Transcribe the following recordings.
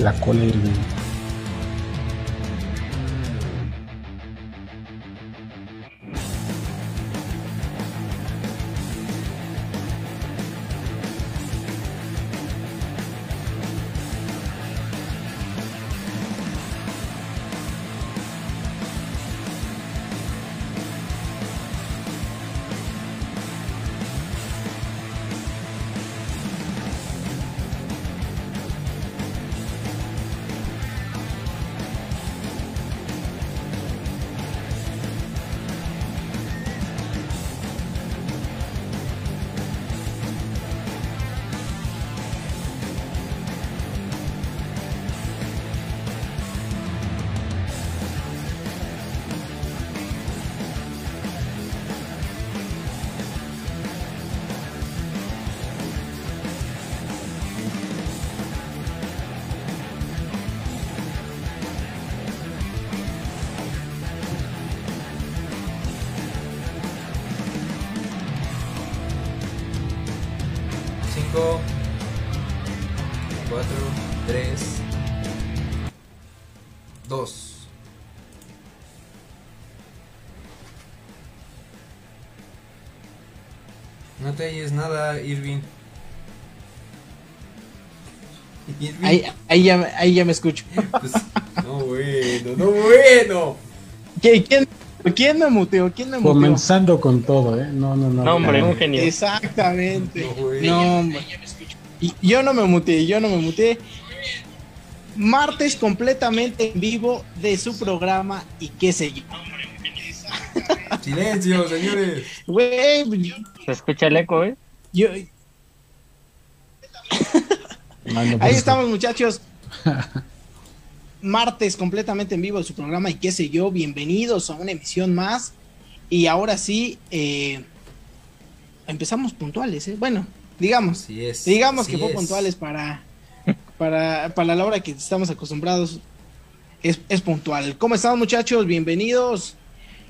la cola Irving. Oyes nada, Irving. Irving. Ahí, ahí, ya, me- ahí ya me escucho. Pues, no bueno, no bueno. ¿Qué- ¿Quién, quién me muteó? ¿Quién me muteó? Comenzando con todo, ¿eh? No, no, no. No, hombre, no. un genio. Exactamente. No. No, hombre. Y yo no me muteé, yo no me muteé. Martes completamente en vivo de su programa y qué sé yo. Silencio, señores. Güey, Se escucha el eco, ¿eh? yo, ahí pues, estamos muchachos. Martes completamente en vivo de su programa y qué sé yo. Bienvenidos a una emisión más. Y ahora sí, eh, empezamos puntuales, ¿eh? Bueno, digamos. Es. Digamos que fue es. puntuales para, para, para la hora que estamos acostumbrados. Es, es puntual. ¿Cómo están muchachos? Bienvenidos.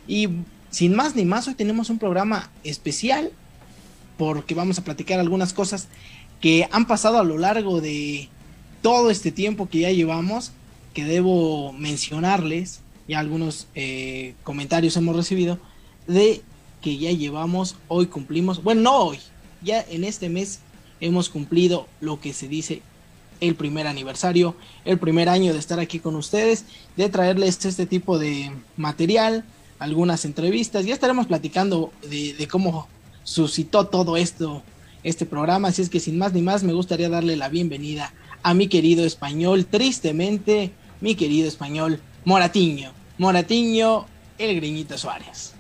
Y sin más ni más, hoy tenemos un programa especial porque vamos a platicar algunas cosas que han pasado a lo largo de todo este tiempo que ya llevamos, que debo mencionarles, ya algunos eh, comentarios hemos recibido, de que ya llevamos, hoy cumplimos, bueno, no hoy, ya en este mes hemos cumplido lo que se dice el primer aniversario, el primer año de estar aquí con ustedes, de traerles este tipo de material, algunas entrevistas, ya estaremos platicando de, de cómo suscitó todo esto, este programa, así es que sin más ni más me gustaría darle la bienvenida a mi querido español, tristemente, mi querido español, Moratiño, Moratiño, el Griñito Suárez.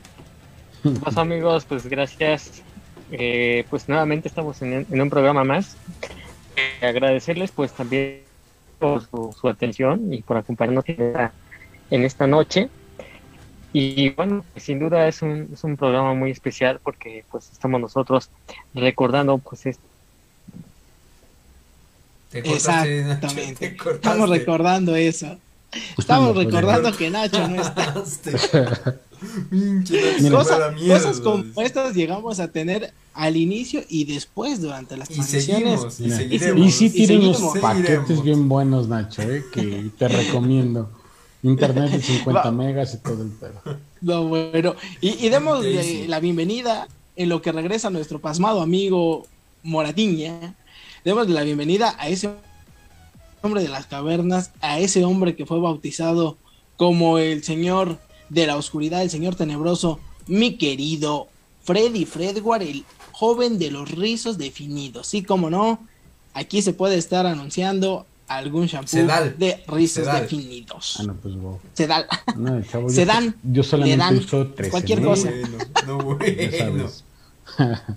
Pues amigos, pues gracias. Eh, pues nuevamente estamos en, un programa más. Eh, agradecerles pues también por su, su atención y por acompañarnos en esta, en esta noche. Y bueno, sin duda es un, es un programa muy especial porque pues estamos nosotros recordando pues cortaste, Nacho, Exactamente. Estamos recordando eso. Estamos pues, recordando que Nacho no está. Cosa- cosas como estas llegamos a tener al inicio y después durante las Y transmisiones. seguimos, y Mira, seguiremos. Y sí tiene unos paquetes Seguiremos. bien buenos, Nacho, ¿eh? que te recomiendo. Internet de 50 Va. megas y todo el pedo. No, bueno, y, y demos Sí, eh, sí. la bienvenida en lo que regresa nuestro pasmado amigo Moratiña. Demos la bienvenida a ese hombre de las cavernas, a ese hombre que fue bautizado como el señor de la oscuridad, el señor tenebroso, mi querido Freddy Fredward, el joven de los rizos definidos. Sí, como no, aquí se puede estar anunciando algún shampoo Sedal. de rizos Sedal. definidos. Ah, no, pues wow. Sedal. No, chavo, yo, Se dan, yo solamente dan, uso 13 cualquier No cosa. bueno, no bueno. dan,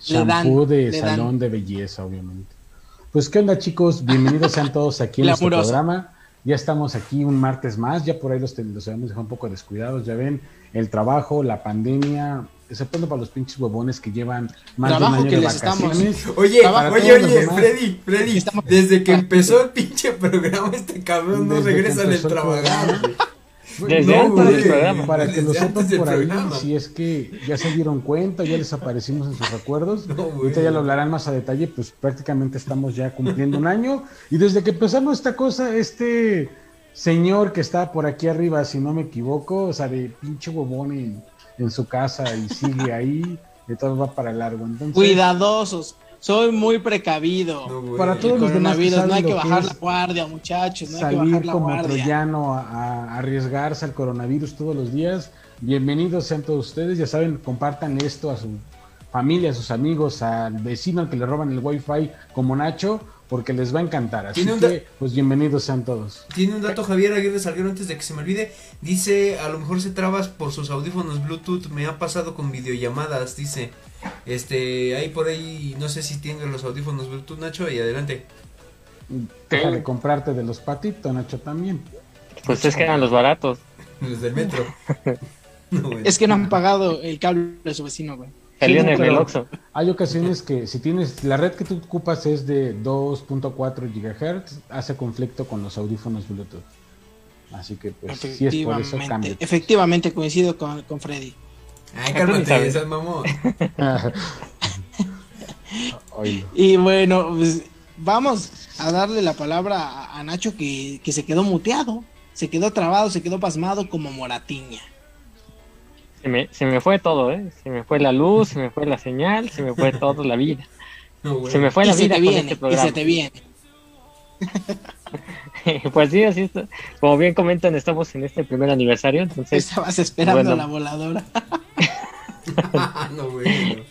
Shampoo de dan. salón de belleza, obviamente. Pues, ¿qué onda, chicos? Bienvenidos sean todos aquí en nuestro programa. Ya estamos aquí un martes más. Ya por ahí los, los habíamos dejado un poco descuidados. Ya ven, el trabajo, la pandemia, excepto para los pinches huevones que llevan más Trabajo de un año que de les estamos- vacaciones. Oye, Trabajo oye, oye, demás. Freddy, Freddy, Estamos- desde que empezó el pinche programa, este cabrón no Desde regresa del. Desde No, antes güey. del programa. Para que lo Desde sepan del por ahí, programa. si es que ya se dieron cuenta, ya les aparecimos en sus recuerdos. No. Ahorita ya lo hablarán más a detalle, pues prácticamente estamos ya cumpliendo un año. Y desde que empezamos esta cosa, este señor que está por aquí arriba, si no me equivoco, o sea, de pinche huevón en, en su casa y sigue ahí, de todo va para largo. Entonces, Cuidadosos. Soy muy precavido. No. Para El todos los demás que no hay que bajar la guardia, muchachos. No hay que bajar salir la como guardia. troyano a, a arriesgarse al coronavirus todos los días. Bienvenidos sean todos ustedes. Ya saben, compartan esto a su familia, a sus amigos, al vecino al que le roban el wifi como Nacho, porque les va a encantar. Así Tiene un que, pues bienvenidos sean todos. Tiene un dato Javier Aguirre Salguero antes de que se me olvide. Dice, a lo mejor se trabas por sus audífonos Bluetooth. Me ha pasado con videollamadas, dice. Este, ahí por ahí, no sé si tienen los audífonos Bluetooth, Nacho, y adelante. Deja de comprarte de los patitos, Nacho, también. Pues es que eran los baratos. Los del metro. No. Es que no han pagado el cable de su vecino, güey. Salió Sí, en el pero Oxxo. Hay ocasiones que si tienes la red que tú ocupas es de 2.4 GHz, hace conflicto con los audífonos Bluetooth. Así que pues si es por eso cambia. efectivamente coincido con, con Freddy. Ay, ni cálmate, sabes. seas mamón. Y bueno, pues, vamos a darle la palabra a, a Nacho que, que se quedó muteado, se quedó trabado, se quedó pasmado como moratiña. Se me, se me fue todo, ¿eh? Se me fue la luz, se me fue la señal, se me fue todo la vida. No. Se me fue la se vida con viene, este y programa. se te viene. pues sí, así está. Como bien comentan, estamos en este primer aniversario, entonces, Estabas esperando bueno. la voladora. no, güey. no.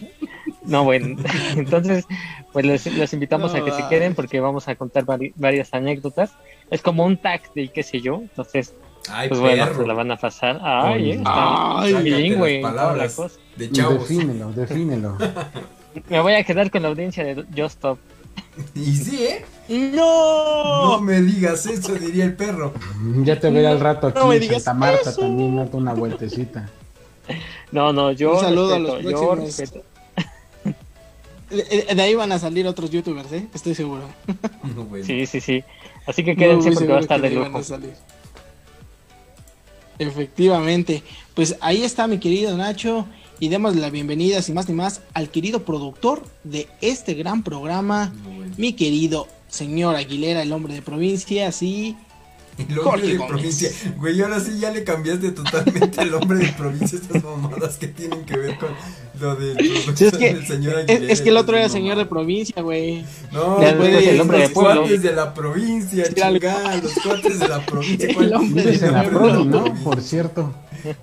no, bueno, entonces, pues les, les invitamos No, a que se queden porque vamos a contar vari- varias anécdotas. Es como un tag de qué sé yo, entonces, Ay, pues bueno, perro. se la van a pasar. Ay, eh, está Ay, Sácate bilingüe la palabras cosa. de chavos. Defínelo, defínelo. Me voy a quedar con la audiencia de Just Stop. Y sí, ¿eh? ¡No! No me digas eso, diría el perro. Ya te veré al rato aquí No me en digas Santa Marta eso. también, date una vueltecita. No, no, yo Un saludo a respeto, los yo próximos. respeto. De, de ahí van a salir otros youtubers, ¿eh? Estoy seguro. No, güey. Sí, sí, sí. Así que quédense Muy porque va a estar de lujo. Efectivamente. Pues ahí está mi querido Nacho. Y demos la bienvenida, sin más ni más, al querido productor de este gran programa, mi querido señor Aguilera, el hombre de provincia, sí. El Jorge hombre de Gómez. provincia. Güey, ahora sí ya le cambiaste totalmente al hombre de provincia estas mamadas que tienen que ver con lo del Sí, es que, del señor es, Aguilera. es que el otro era No, señor de provincia, güey. No, Ya güey, después el hombre los de pueblo. cuates de la provincia, chingada, los cuates de la provincia. El ¿cuál- hombre Vives de la pueblo. provi, ¿no? Por cierto,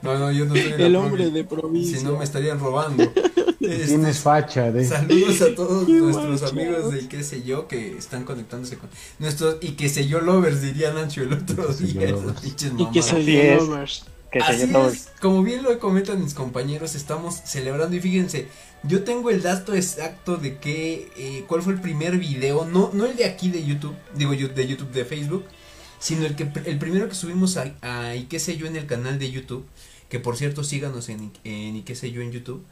No, no, yo no soy de la El hombre de provincia. Si no me estarían robando. Este, tienes facha de... Saludos a todos Qué nuestros amigos de qué sé yo que están conectándose con nuestros y qué sé yo lovers diría Nacho el otro Qué sé yo día. Y Así de es. lovers. Que Así yo es, como bien lo comentan mis compañeros, estamos celebrando y fíjense, yo tengo el dato exacto de que, eh, cuál fue el primer video, no, no el de aquí de YouTube, digo yo de YouTube de Facebook, sino el que el primero que subimos a, a y qué sé yo en el canal de YouTube, que por cierto síganos en, en y qué sé yo en YouTube.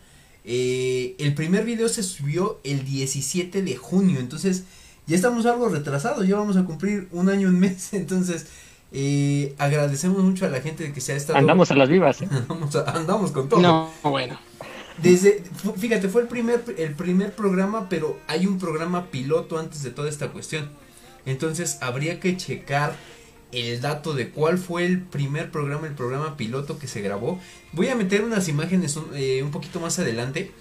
eh, el primer video se subió el 17 de junio, entonces ya estamos algo retrasados, ya vamos a cumplir un año en mes, entonces eh, agradecemos mucho a la gente que se ha estado Andamos a las vivas. ¿eh? andamos, a- andamos con todo. No, bueno. Desde, fíjate, fue el primer, el primer programa, pero hay un programa piloto antes de toda esta cuestión. Entonces habría que checar el dato de cuál fue el primer programa, el programa piloto que se grabó. Voy a meter unas imágenes un, eh, un poquito más adelante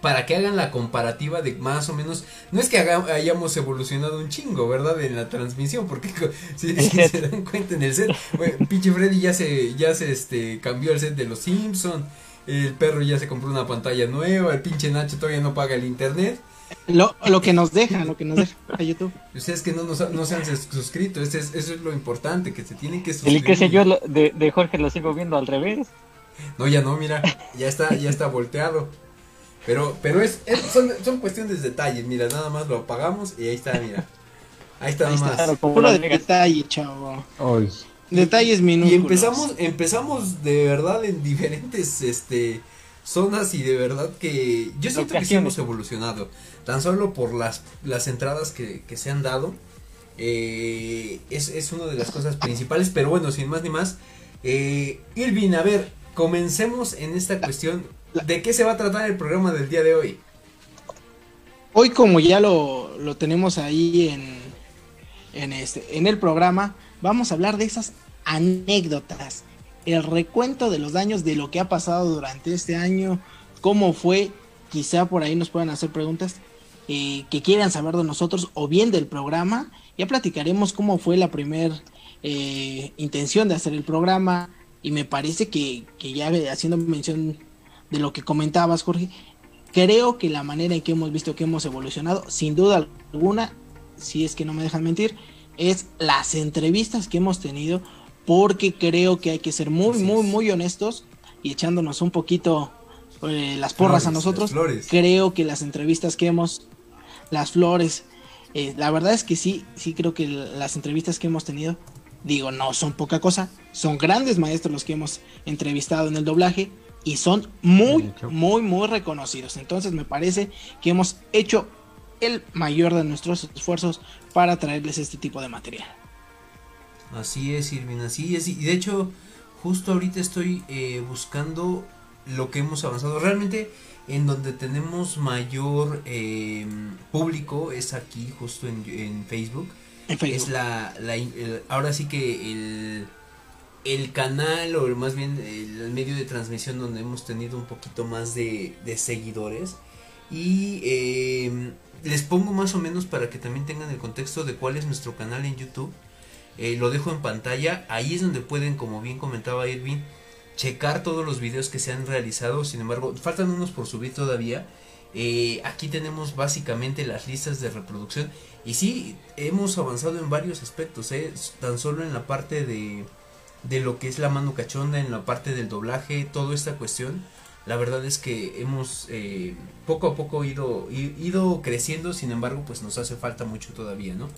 para que hagan la comparativa de más o menos. No es que haga- hayamos evolucionado un chingo, ¿verdad? En la transmisión, porque si, se dan cuenta en el set, bueno, pinche Freddy ya se, ya se este, cambió el set de los Simpson. El perro ya se compró una pantalla nueva, el pinche Nacho todavía no paga el internet. Lo, lo que nos deja, lo que nos deja a YouTube. Ustedes que no, nos, no se han sus- suscrito, ese es- eso es lo importante, que se tienen que El suscribir. que sé yo de, de Jorge lo sigo viendo al revés. No, ya no, mira, ya está, ya está volteado. Pero, pero es, es- son, son cuestiones de detalles, mira, nada más lo apagamos y ahí está, mira. Ahí está Ahí nada está. Puro Vegas. detalle, chavo. Hoy. Detalles Y minúsculos. empezamos, empezamos de verdad en diferentes este zonas y de verdad que yo siento que sí hemos evolucionado. Tan solo por las, las entradas que, que se han dado. eh, es, es una de las cosas principales. Pero bueno, sin más ni más. Eh, Irvin, a ver, comencemos en esta cuestión. ¿De qué se va a tratar el programa del día de hoy? Hoy, como ya lo, lo tenemos ahí en, en, este, en el programa, vamos a hablar de esas anécdotas, el recuento de los daños de lo que ha pasado durante este año, cómo fue, quizá por ahí nos puedan hacer preguntas eh, que quieran saber de nosotros o bien del programa. Ya platicaremos cómo fue la primera eh, intención de hacer el programa y me parece que, que ya haciendo mención de lo que comentabas, Jorge, creo que la manera en que hemos visto que hemos evolucionado, sin duda alguna, si es que no me dejan mentir, es las entrevistas que hemos tenido, porque creo que hay que ser muy, muy, muy honestos y echándonos un poquito eh, las porras a nosotros. Creo que las entrevistas que hemos, las flores, eh, la verdad es que sí, sí creo que las entrevistas que hemos tenido, digo, no son poca cosa, son grandes maestros los que hemos entrevistado en el doblaje y son muy, muy, muy reconocidos. Entonces me parece que hemos hecho el mayor de nuestros esfuerzos para traerles este tipo de material. Así es, Irvin, así es. Y de hecho, justo ahorita estoy eh, buscando lo que hemos avanzado. Realmente en donde tenemos mayor eh, público es aquí, justo en, Facebook. Es la, ahora sí que el, el canal o más bien el, medio de transmisión donde hemos tenido un poquito más de, seguidores. Y em, les pongo más o menos para que también tengan el contexto de cuál es nuestro canal en YouTube. Eh, lo dejo en pantalla. Ahí es donde pueden, como bien comentaba Irving, checar todos los videos que se han realizado. Sin embargo, faltan unos por subir todavía. Eh, aquí tenemos básicamente las listas de reproducción. Y sí, hemos avanzado en varios aspectos. Eh, tan solo en la parte de, de lo que es la mano cachonda, en la parte del doblaje, toda esta cuestión. La verdad es que hemos eh, poco a poco ido, ido creciendo, sin embargo, pues nos hace falta mucho todavía, ¿no?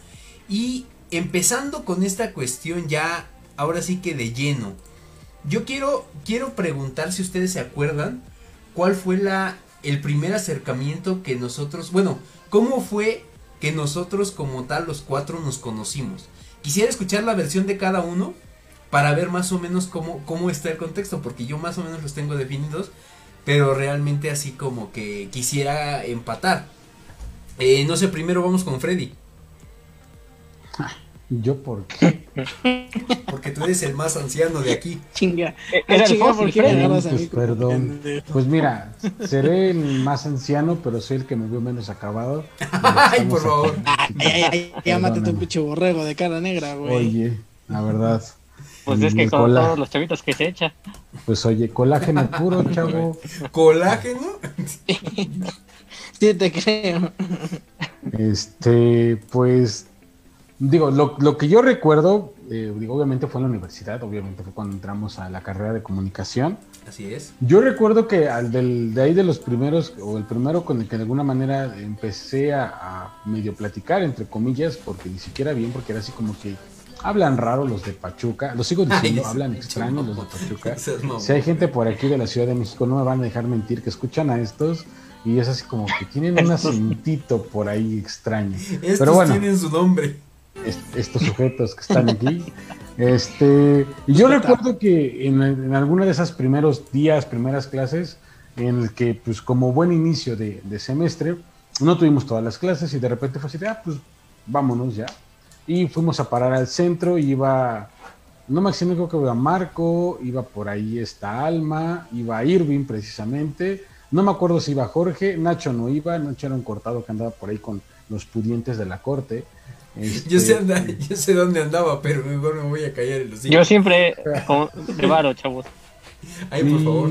Y empezando con esta cuestión ya, ahora sí que de lleno yo quiero, quiero preguntar si ustedes se acuerdan cuál fue la, el primer acercamiento que nosotros, bueno, cómo fue que nosotros como tal los cuatro nos conocimos. Quisiera escuchar la versión de cada uno para ver más o menos cómo, cómo está el contexto, porque yo más o menos los tengo definidos, pero realmente así como que quisiera empatar. Eh, no sé, primero vamos con Freddy. ¿Yo por qué? Porque tú eres el más anciano de aquí. Chinga. Eh, era el pues, perdón. Pues mira, seré el más anciano, pero soy el que me vio menos acabado. Ay, por favor. mátate un pinche borrego de cara negra, güey. Oye, la verdad. Pues es que con todos los chavitos que se echa. Pues oye, colágeno puro, chavo. ¿Colágeno? sí, te creo. Este, pues Digo, lo, lo que yo recuerdo, eh, digo, obviamente fue en la universidad, obviamente fue cuando entramos a la carrera de comunicación. Así es. Yo recuerdo que al del, de ahí de los primeros, o el primero con el que de alguna manera empecé a, medio platicar, entre comillas, porque ni siquiera bien, porque era así como que hablan raro los de Pachuca, lo sigo diciendo, hablan extraño los de Pachuca. si hay gente por aquí de la Ciudad de México, no me van a dejar mentir, que escuchan a estos y es así como que tienen un acentito por ahí extraño. Estos Pero bueno, tienen su nombre estos sujetos que están aquí. Este, y yo recuerdo que en, en alguno de esos primeros días, primeras clases, en el que, pues, como buen inicio de, semestre, no tuvimos todas las clases y de repente fue así ah, pues, vámonos ya. Y fuimos a parar al centro, iba, no me creo que iba Marco, iba por ahí esta Alma, iba Irving precisamente, no me acuerdo si iba Jorge, Nacho no iba, Nacho era un cortado que andaba por ahí con los pudientes de la corte. Yo, sé este, yo sé dónde andaba, pero mejor me voy a callar en los Yo siempre como de chavos. Ay, por favor.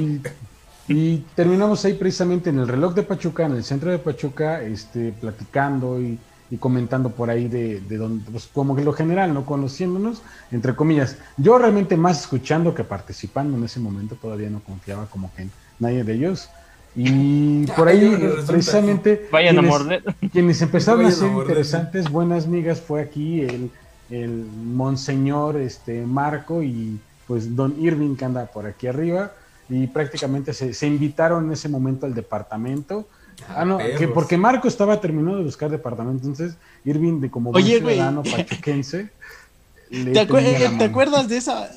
Y terminamos ahí precisamente en el reloj de Pachuca, en el centro de Pachuca, este, platicando y, comentando por ahí de, de donde, pues como que lo general, ¿no? Conociéndonos, entre comillas. Yo realmente más escuchando que participando en ese momento, todavía no confiaba como que en nadie de ellos. Y por ahí, precisamente, Vayan quienes, a morder. quienes empezaron a ser interesantes, buenas migas, fue aquí el, el Monseñor este, Marco y pues Don Irving que anda por aquí arriba. Y prácticamente se, se invitaron en ese momento al departamento. Ah, ah no, que porque Marco estaba terminando de buscar departamento, entonces Irving, de como buen ciudadano pachuquense. ¿Te, ¿Te acuerdas de esa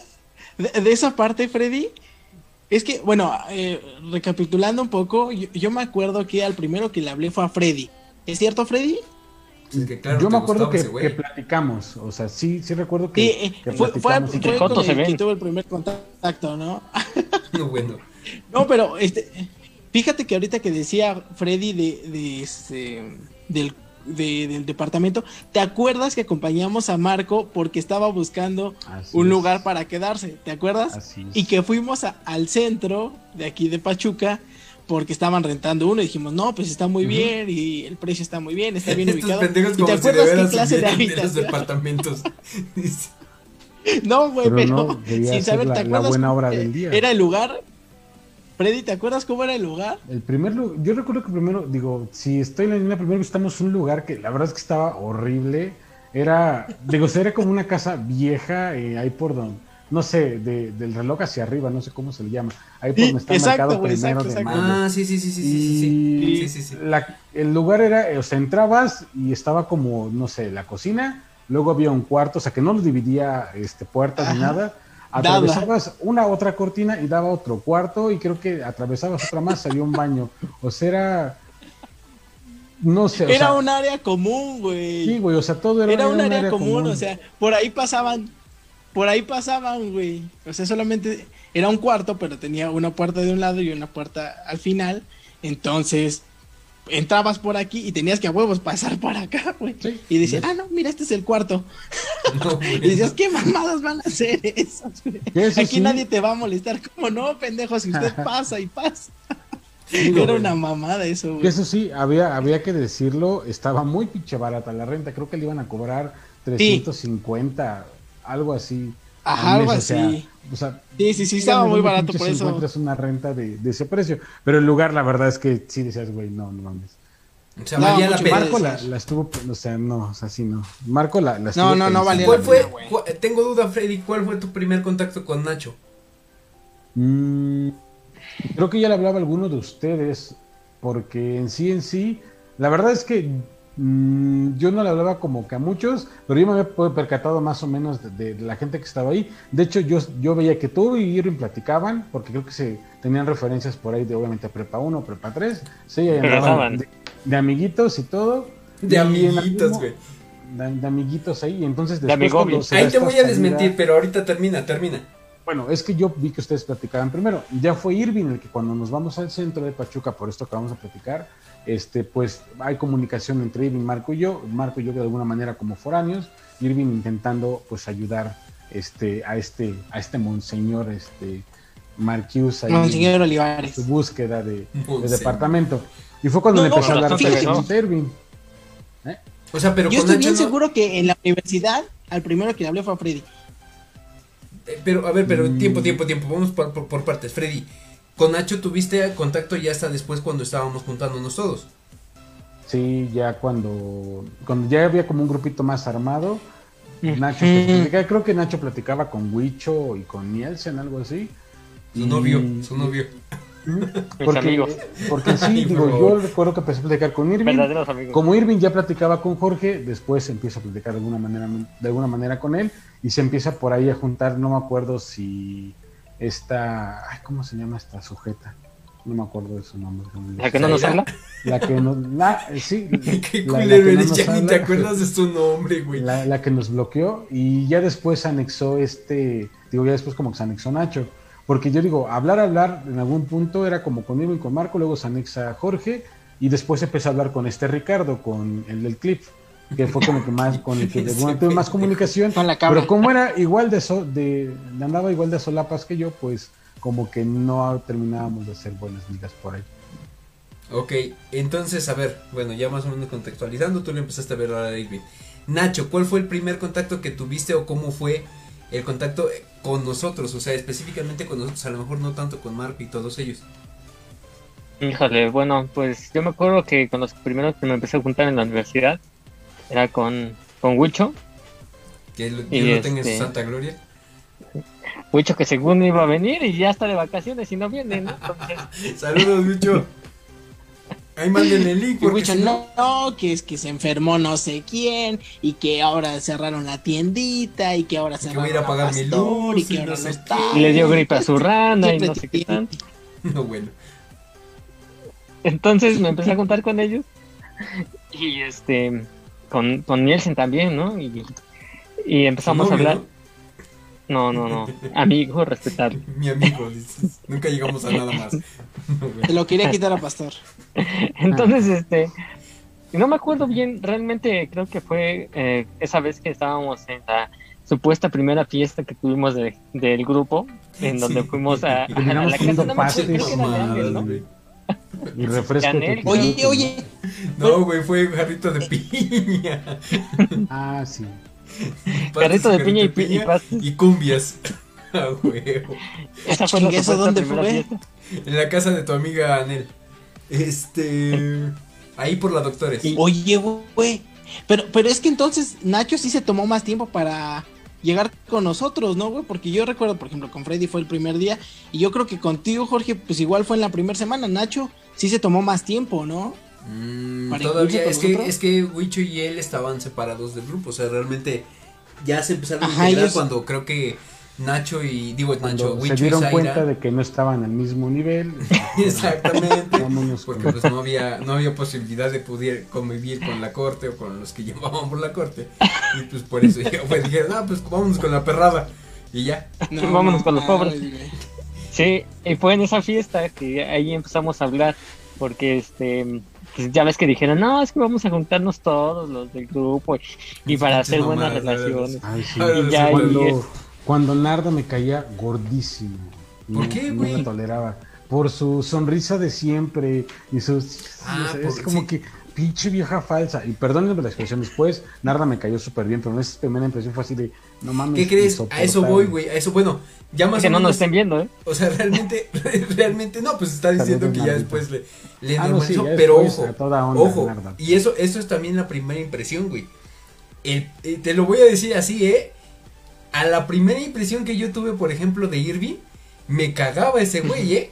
de, de esa parte, Freddy, es que, bueno, eh, recapitulando un poco, yo, yo me acuerdo que al primero que le hablé fue a Freddy. ¿Es cierto, Freddy? Es que, claro, Yo me acuerdo que, platicamos, o sea, sí, sí recuerdo que, Sí, eh, que fue, fue, platicamos fue con el que tuve el primer contacto, ¿no? No, bueno. No, pero este, fíjate que ahorita que decía Freddy de, de este, del, de- del departamento, ¿te acuerdas que acompañamos a Marco porque estaba buscando Así un es, lugar para quedarse? ¿Te acuerdas? así es. Y que fuimos a- al centro de aquí de Pachuca porque estaban rentando uno y dijimos, no, pues está muy bien y el precio está muy bien, está bien ubicado. pendejos ¿Y como te si acuerdas qué veras clase de supieran de los habitación? departamentos. No, güey, Pero pero, no, debía sin saber, la- ¿te la acuerdas buena cómo obra que del día. Era el lugar. Freddy, ¿te acuerdas cómo era el lugar? El primer lu- yo recuerdo que primero, digo, si estoy en la línea, primero visitamos un lugar que la verdad es que estaba horrible. Era, digo, era como una casa vieja, eh, ahí por donde, no sé, de- del reloj hacia arriba, no sé cómo se le llama. Ahí por donde está exacto, marcado güey, primero exacto, de exacto. mayo. ah, sí, sí, sí, sí, sí, sí, sí. Y Sí, sí, sí. la- el lugar era, o sea, entrabas y estaba como, no sé, la cocina, luego había un cuarto, o sea, que no lo dividía este, puertas ni Ajá. Nada. Daba. Atravesabas una otra cortina y daba otro cuarto y creo que atravesabas otra más, había un baño. O sea, era... No sé, o Era sea, un área común, güey. Sí, güey, o sea, todo era, era un área, común, o sea, por ahí pasaban, por ahí pasaban, güey. O sea, solamente era un cuarto, pero tenía una puerta de un lado y una puerta al final. Entonces, entrabas por aquí y tenías que a huevos pasar por acá, güey. Sí. Y decías, ah, no, mira, este es el cuarto. No, Y decías, ¿qué mamadas van a hacer esas, güey? Eso Aquí sí, nadie te va a molestar. como no, pendejo? Si usted pasa y pasa. digo, Era una mamada eso, güey. eso sí, había, había que decirlo, estaba muy pinche barata la renta, creo que le iban a cobrar 350, algo así. Ajá, al algo mes, o sea, así. o sea, Sí, sí, sí, estaba muy barato por eso. encuentras una renta de, de ese precio. Pero el lugar, la verdad es que sí decías, güey, no, no mames. O sea, No, valía la pena. Marco la, la estuvo, o sea, no, o sea, sí, no. Marco la, la estuvo No, no, no valía ¿Cuál la fue? pena, cu- tengo duda, Freddy, ¿cuál fue tu primer contacto con Nacho? Mm, creo que ya le hablaba a alguno de ustedes, porque en sí, en sí, la verdad es que mm, yo no le hablaba como que a muchos, pero yo me había percatado más o menos de, de la gente que estaba ahí. De hecho, yo, yo veía que tú y Irving platicaban, porque creo que se tenían referencias por ahí de obviamente Prepa 1, Prepa 3, sí, ahí andaban Regresaban. de, de amiguitos y todo. De Y amiguitos, güey. De, de amiguitos ahí, y entonces De después da Ahí te voy a salida- desmentir, pero ahorita termina, termina. Bueno, es que yo vi que ustedes platicaban primero. Ya fue Irving el que cuando nos vamos al centro de Pachuca, por esto que vamos a platicar, este, pues hay comunicación entre Irving, Marco y yo. Marco y yo de alguna manera como foráneos. Irving intentando pues ayudar este, a este, a este monseñor, este, Marquius ahí Monseñor en Olivares. su búsqueda de, departamento. Y fue cuando No, le empecé a no, hablar fíjate, Irving. O sea, pero Yo estoy bien no- seguro que en la universidad, al primero que le hablé fue a Freddy. Pero, a ver, pero Mm. tiempo, tiempo, tiempo. Vamos por, por- por partes. Freddy, con Nacho tuviste contacto ya hasta después cuando estábamos juntándonos todos. Sí, ya cuando, cuando ya había como un grupito más armado, Nacho pues, creo que Nacho platicaba con Huicho y con Nielsen, algo así. Su Y- novio, su novio. Porque, amigos. porque sí, Ay, digo, yo recuerdo que empecé a platicar con Irving. Verdaderos amigos. Como Irving ya platicaba con Jorge, después empiezo a platicar de alguna manera, de alguna manera con él y se empieza por ahí a juntar, no me acuerdo si esta, ay, ¿cómo se llama esta sujeta? No me acuerdo de su nombre. ¿La que no nos habla? La que nos, la- sí, Qué la- la culero que no eres, nos ya ni habla. te acuerdas de su nombre, güey. La, la que nos bloqueó y ya después anexó este, digo, ya después como que se anexó Nacho, porque yo digo, hablar, hablar, en algún punto era como conmigo y con Marco, luego se anexa Jorge y después empezó a hablar con este Ricardo, con el del clip, que fue como que más, con el que tuve más comunicación, Con la cabra. pero como era igual de, so- de, andaba igual de solapas que yo, pues como que no terminábamos de hacer buenas migas por ahí. Ok, entonces, a ver, bueno, ya más o menos contextualizando, tú lo empezaste a ver ahora a Irving. Nacho, ¿cuál fue el primer contacto que tuviste o cómo fue el contacto con nosotros? O sea, específicamente con nosotros, a lo mejor no tanto con Marco y todos ellos. Híjole, bueno, pues yo me acuerdo que con los primeros que me empecé a juntar en la universidad era con, con Wicho. Que lo, Y lo tenga en su este- santa gloria. Wicho que según iba a venir y ya está de vacaciones y no viene, ¿no? Entonces, Saludos, Lucho. Ahí mándenle el link. Wicho, no, no, que es que se enfermó no sé quién, y que ahora cerraron la tiendita, y que ahora cerraron voy a ir a pagar mi luz, y que y ahora no sé está. Y le dio gripe a su rana y no sé qué tanto. No, bueno. Entonces me empecé a contar con ellos. Y este, con, con Nielsen también, ¿no? Y, y empezamos a hablar. No, no, no. Amigo, respetable. ¿no? Mi amigo, dices. Nunca llegamos a nada más. No. Se lo quería quitar a Pastor. Entonces, este, no me acuerdo bien, realmente creo que fue eh, esa vez que estábamos en la supuesta primera fiesta que tuvimos de- del grupo, en donde Sí. fuimos a, la casa, no creo que era de Ángel, ¿no? Y refresco. Canel, Oye, oye, No, güey, fue jarrito de piña. Ah, sí. Carrito de piña y, pi- y pastes. y cumbias. Ah, huevo. Esa fue la Chingue, ¿eso supuesta dónde fue? fiesta. En la casa de tu amiga Anel. Este. Ahí por la doctores. oye, güey. Pero, pero es que entonces Nacho sí se tomó más tiempo para llegar con nosotros, ¿no, güey? Porque yo recuerdo, por ejemplo, con Freddy fue el primer día, y yo creo que contigo, Jorge, pues igual fue en la primera semana. Nacho sí se tomó más tiempo, ¿no? Mm, ¿Para todavía es que, es que Wicho y él estaban separados del grupo. O sea, realmente ya se empezaron a Ajá, integrar ellos- cuando creo que Nacho y. Digo, Nacho, Wicho se dieron y Zaira. cuenta de que no estaban al mismo nivel. Exactamente. Vámonos Porque con- pues no había, no había posibilidad de poder convivir con la corte o con los que llevaban por la corte. Y pues por eso ya, pues, dijeron, ah, pues vámonos con la perrada. Y ya. No, Vámonos con los pobres. Sí, y fue en esa fiesta que ahí empezamos a hablar, porque este, pues ya ves que dijeron, no, es que vamos a juntarnos todos los del grupo y, y para hacer buenas relaciones. Ay, sí. Y ya, cuando, y- cuando Narda me caía gordísimo. ¿Por No- qué, No güey? me toleraba. Por su sonrisa de siempre y sus... Ah, es como sí. que pinche vieja falsa. Y perdónenme la expresión, después Narda me cayó súper bien, pero en esa primera impresión fue así de, no mames. ¿Qué crees? A eso voy, güey. A eso, bueno, ya más que o no nos menos. estén viendo, ¿eh? O sea, realmente, realmente no, pues está diciendo que ya después le, le Ah, no, sí, ya pero ojo, a toda onda, ojo, Narda. y eso, eso es también la primera impresión, güey. El- eh, te lo voy a decir así, ¿eh? A la primera impresión que yo tuve, por ejemplo, de Irving, me cagaba ese güey, ¿eh?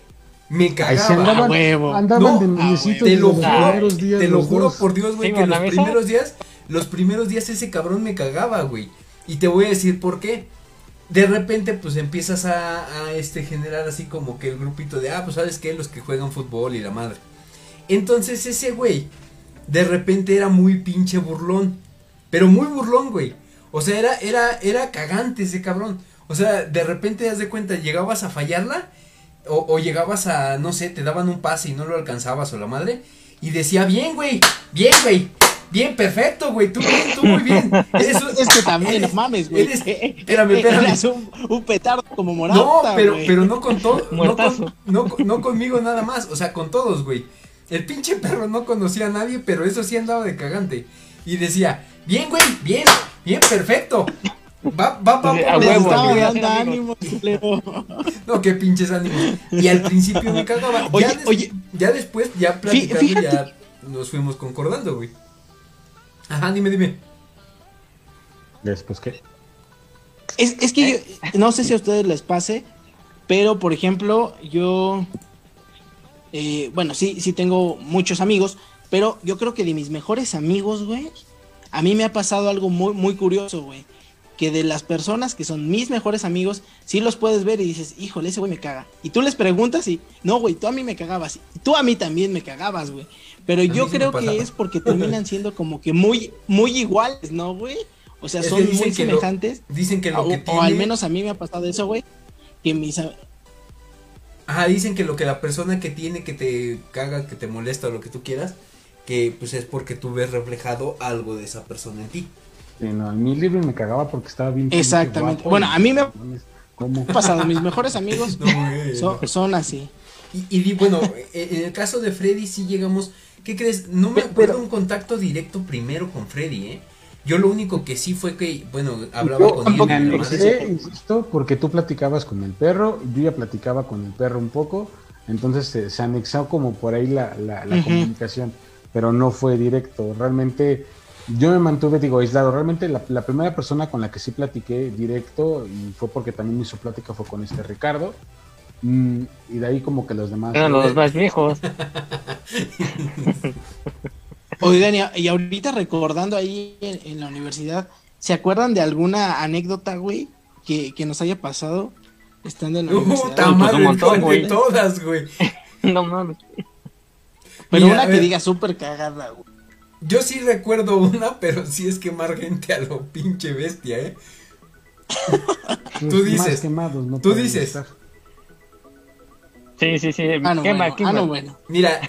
Me cagaba. A huevo. andaban No, de noviecitos Te lo los juro, primeros días. te lo los juro por Dios, güey, que los primeros días, los primeros días ese cabrón me cagaba, güey. Y te voy a decir por qué. De repente, pues empiezas a, a, este generar así como que el grupito de, ah, pues sabes qué, los que juegan fútbol y la madre. Entonces ese güey, de repente era muy pinche burlón. Pero muy burlón, güey. O sea, era, era, era cagante ese cabrón. O sea, de repente, das de cuenta, llegabas a fallarla. O, o llegabas a, no sé, te daban un pase y no lo alcanzabas o la madre. Y decía, bien, güey, bien, güey. Bien, perfecto, güey. Tú bien, tú muy bien. Eres un- Es que también, no eres- mames, güey. eres- Eh, eh, espérame, eh, espérame. eras un, un petardo como morata, No, pero, güey. pero no con todo, no, con- no, con- no conmigo nada más, o sea, con todos, güey. El pinche perro no conocía a nadie, pero eso sí andaba de cagante. Y decía, bien, güey, bien, bien, perfecto. Va, va, va, a huevo, dando amigos. ánimo, culero. No, qué pinches ánimos. Y al principio me cagaba. Oye, ya, des- oye. ya después, ya platicando, fíjate. ya nos fuimos concordando, güey. Ajá, dime, dime. Después, ¿qué? Es, es que yo- no sé si a ustedes les pase, pero por ejemplo, yo. eh, bueno, sí, sí tengo muchos amigos, pero yo creo que de mis mejores amigos, güey, a mí me ha pasado algo muy, muy curioso, güey. Que de las personas que son mis mejores amigos, sí los puedes ver y dices, híjole, ese güey me caga. Y tú les preguntas y, no, güey, tú a mí me cagabas. Y tú a mí también me cagabas, güey. Pero yo sí creo que es porque terminan siendo como que muy, muy iguales, ¿no, güey? O sea, Es son muy lo- semejantes. Dicen que lo O, que o tiene. al menos a mí me ha pasado eso, güey. Que mis. Ajá, dicen que lo que la persona que tiene que te caga, que te molesta o lo que tú quieras, que pues es porque tú ves reflejado algo de esa persona en ti. Sí, no, a mí Irving me cagaba porque estaba bien. Exactamente. guapo Bueno, y- a mí me ha pasado. Mis mejores amigos No, güey, son, no. son así. Y, y bueno, e- en el caso de Freddy sí llegamos, ¿qué crees? No me Pero- acuerdo un contacto directo primero con Freddy, ¿eh? Yo lo único que sí fue que, bueno, hablaba Yo con él. anexé, insisto, porque tú platicabas con el perro, yo ya platicaba con el perro un poco, entonces se, se anexó como por ahí la, la- la Ujú. comunicación, pero no fue directo. Realmente yo me mantuve, digo, aislado. Realmente la, la primera persona con la que sí platiqué directo, y fue porque también hizo plática, fue con este Ricardo. Mm, y de ahí como que los demás... Eran los más viejos. Oigan, y, y ahorita recordando ahí en, en la universidad, ¿se acuerdan de alguna anécdota, güey, que, que nos haya pasado estando en la universidad? Uy, pues madre, un montón, ¿cuál de güey. todas, güey. No mames. Pero Mira, una que diga súper cagada, güey. Yo sí recuerdo una, pero sí es quemar gente a lo pinche bestia, ¿eh? Pues, Tú dices, Más quemados, no tú dices. estar. Sí, sí, sí. Ah, no, quema, bueno, quema. ah, no, bueno. Mira,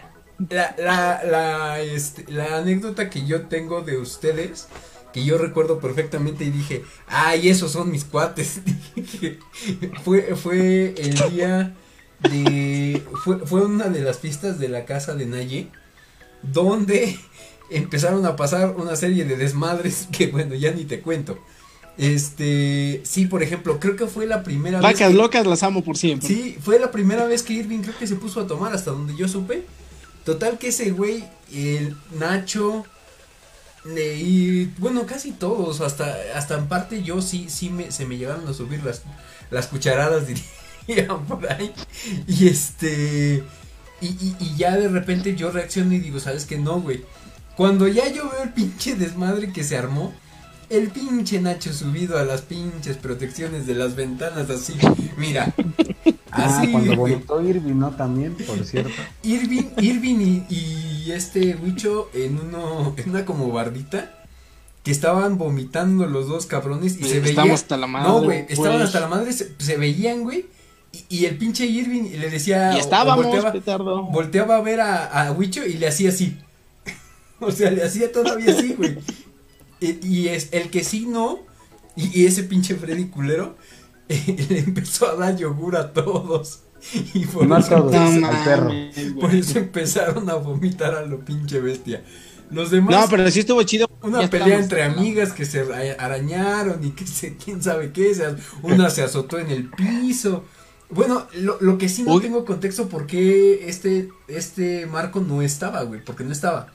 la, la, la, este, la anécdota que yo tengo de ustedes, que yo recuerdo perfectamente y dije, ay, esos son mis cuates. Fue, fue el día de, fue, fue una de las fiestas de la casa de Naye, donde empezaron a pasar una serie de desmadres que, bueno, ya ni te cuento. Este, sí, por ejemplo, creo que fue la primera vez. Vacas locas las amo por siempre. Sí, fue la primera vez que Irving creo que se puso a tomar hasta donde yo supe. Total que ese güey, el Nacho, le- y bueno, casi todos, hasta, hasta en parte yo sí, sí me, se me llegaron a subir las, las cucharadas, dirían por ahí. Y este, y, y, y ya de repente yo reacciono y digo, ¿sabes qué? No, güey. Cuando ya yo veo el pinche desmadre que se armó, el pinche Nacho subido a las pinches protecciones de las ventanas así, mira. Ah, Así, cuando güey. vomitó Irving, ¿no? También, por cierto. Irving, Irving y, y este Wicho en uno, en una como bardita, que estaban vomitando los dos cabrones y se veía. Estamos hasta la madre. no, güey, estaban hasta la madre, se, se veían, güey. Y, y el pinche Irving le decía. Y o- o estábamos, volteaba, petardo. volteaba a ver a, a Wicho y le hacía así. o sea, le hacía todavía así, güey. Y, y es el que sí no, y, y ese pinche Freddy culero, le empezó a dar yogur a todos. Y por No a eso todos. No al perro. por eso empezaron a vomitar a lo pinche bestia. Los demás, No, pero sí estuvo chido. una Ya pelea estamos. entre amigas que se ara- arañaron y que se, quién sabe qué, se una se azotó en el piso. Bueno, lo, lo que sí no Uy. tengo contexto por qué este, este Marco no estaba, güey, porque no estaba.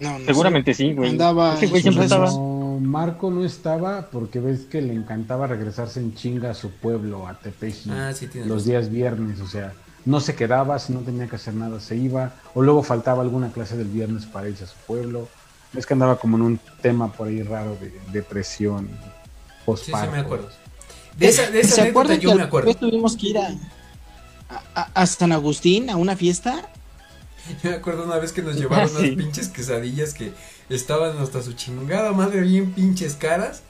No, no Seguramente sí, güey. Andaba güey siempre estaba. Marco no estaba porque ves que le encantaba regresarse en chinga a su pueblo, a Tepeji, Ah, sí, los razón. días viernes, o sea, no se quedaba, si no tenía que hacer nada, se iba, o luego faltaba alguna clase del viernes para irse a su pueblo. Es que andaba como en un tema por ahí raro de depresión, Sí, sí postparto. me acuerdo. De esa, de esa ¿Se anécdota acuerdan que yo me acuerdo. tuvimos que ir a, a, a- a San Agustín a una fiesta? Yo me acuerdo una vez que nos llevaron Sí. unas pinches quesadillas que estaban hasta su chingada madre bien pinches caras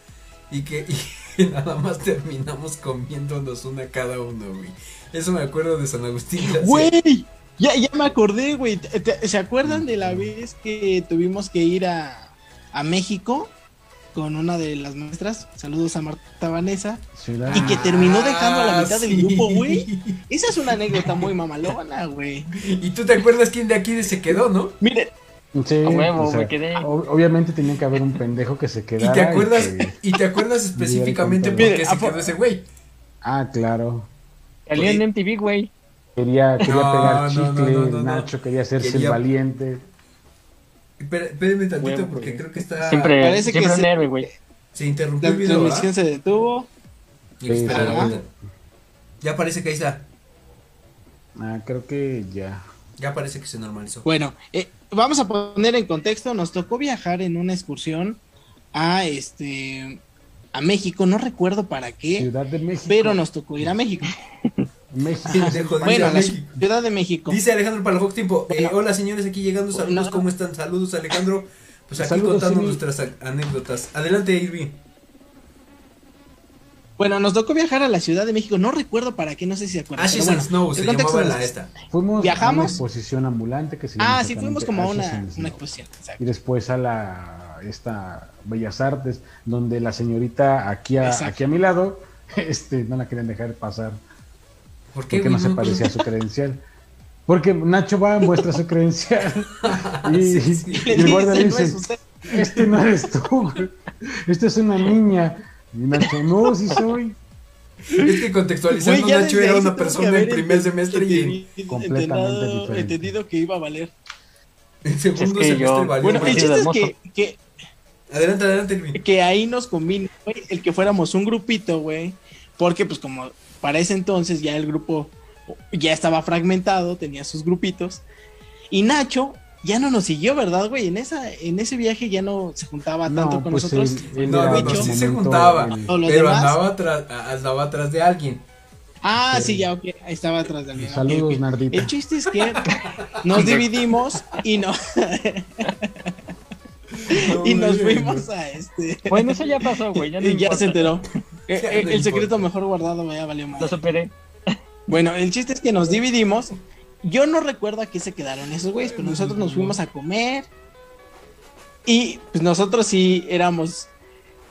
y que y nada más terminamos comiéndonos una cada uno, güey. Eso me acuerdo de San Agustín. Güey, ya, ya me acordé, güey. ¿Te- te- ¿Se acuerdan de la vez que tuvimos que ir a, a México con una de las maestras? Saludos a Marta Vanessa. Y que terminó dejando a la mitad del Ah, sí. grupo, güey. Esa es una anécdota muy mamalona, güey. Y tú te acuerdas quién de aquí se quedó, ¿no? Miren, Sí, A huevo, o sea, me quedé. ob- obviamente tenía que haber un pendejo que se Y quedara. te acuerdas, que- y te acuerdas específicamente por Mire, qué ¿a se quedó ese güey. Ah, claro. Salió en MTV, güey. Quería, quería No, pegar no, chicle, no, no, no. Nacho quería hacerse Quería- el valiente. Espera- Espérenme tantito porque creo que está. Siempre, parece que siempre un héroe, güey. Se interrumpió la el video, transmisión ¿verdad? se detuvo. Y espera, Sí, sí. Ya parece que ahí está. Ah, creo que ya. Ya parece que se normalizó. Bueno, eh, vamos a poner en contexto. Nos tocó viajar en una excursión a este a México. No recuerdo para qué, Ciudad de México. pero nos tocó ir a México. México. Bueno, la. Ciudad de México. Dice Alejandro Palafox Tiempo. eh, hola señores, aquí llegando. Saludos, Bueno. ¿cómo están? Saludos, Alejandro. Pues aquí Saludos, contando nuestras anécdotas. Adelante, Irving. Bueno, nos tocó viajar a la Ciudad de México. No recuerdo para qué, no sé si se acuerdan. Ashes and bueno, Snow se llamaba la esta. Fuimos a una ¿Viajamos? exposición ambulante que se llama Ah, sí, fuimos como a una, una exposición. exacto. Y después a la esta Bellas Artes, donde la señorita aquí a, Exacto. aquí a mi lado, este, no la querían dejar pasar ¿Por qué, porque no se parecía a su credencial. Porque Nacho va, muestra su credencial y, Sí, sí. y el guardia le no dice, es usted. este no eres tú, güey. esta es una niña. Y Nacho, no, sí soy. Es que contextualizando, Güey, Nacho era una persona en primer semestre y Completamente entendido- diferente. entendido que iba a valer. en segundo Es que semestre yo- valió. Bueno, el chiste es que, que, Adelante, adelante, que ahí nos combinó güey, el que fuéramos un grupito, güey. Porque, pues, como para ese entonces ya el grupo ya estaba fragmentado, tenía sus grupitos. Y Nacho ya no nos siguió, ¿verdad, güey? En esa, en ese viaje ya no se juntaba tanto con pues nosotros. él- él No, sí se juntaba. Pero demás. andaba atrás, andaba atrás de alguien. Ah, Sí. sí, ya, ok. Ahí estaba atrás de mí. ok, Saludos, ok. Nardita. El chiste es que nos dividimos y no y nos fuimos a este. Bueno, eso ya pasó, güey. Ya, no Y ya se enteró. Eh, eh, el secreto mejor guardado ya valió más. Lo superé. Bueno, el chiste es que nos dividimos. Yo no recuerdo a qué se quedaron esos güeyes, pero nosotros nos fuimos a comer. Y pues nosotros sí éramos.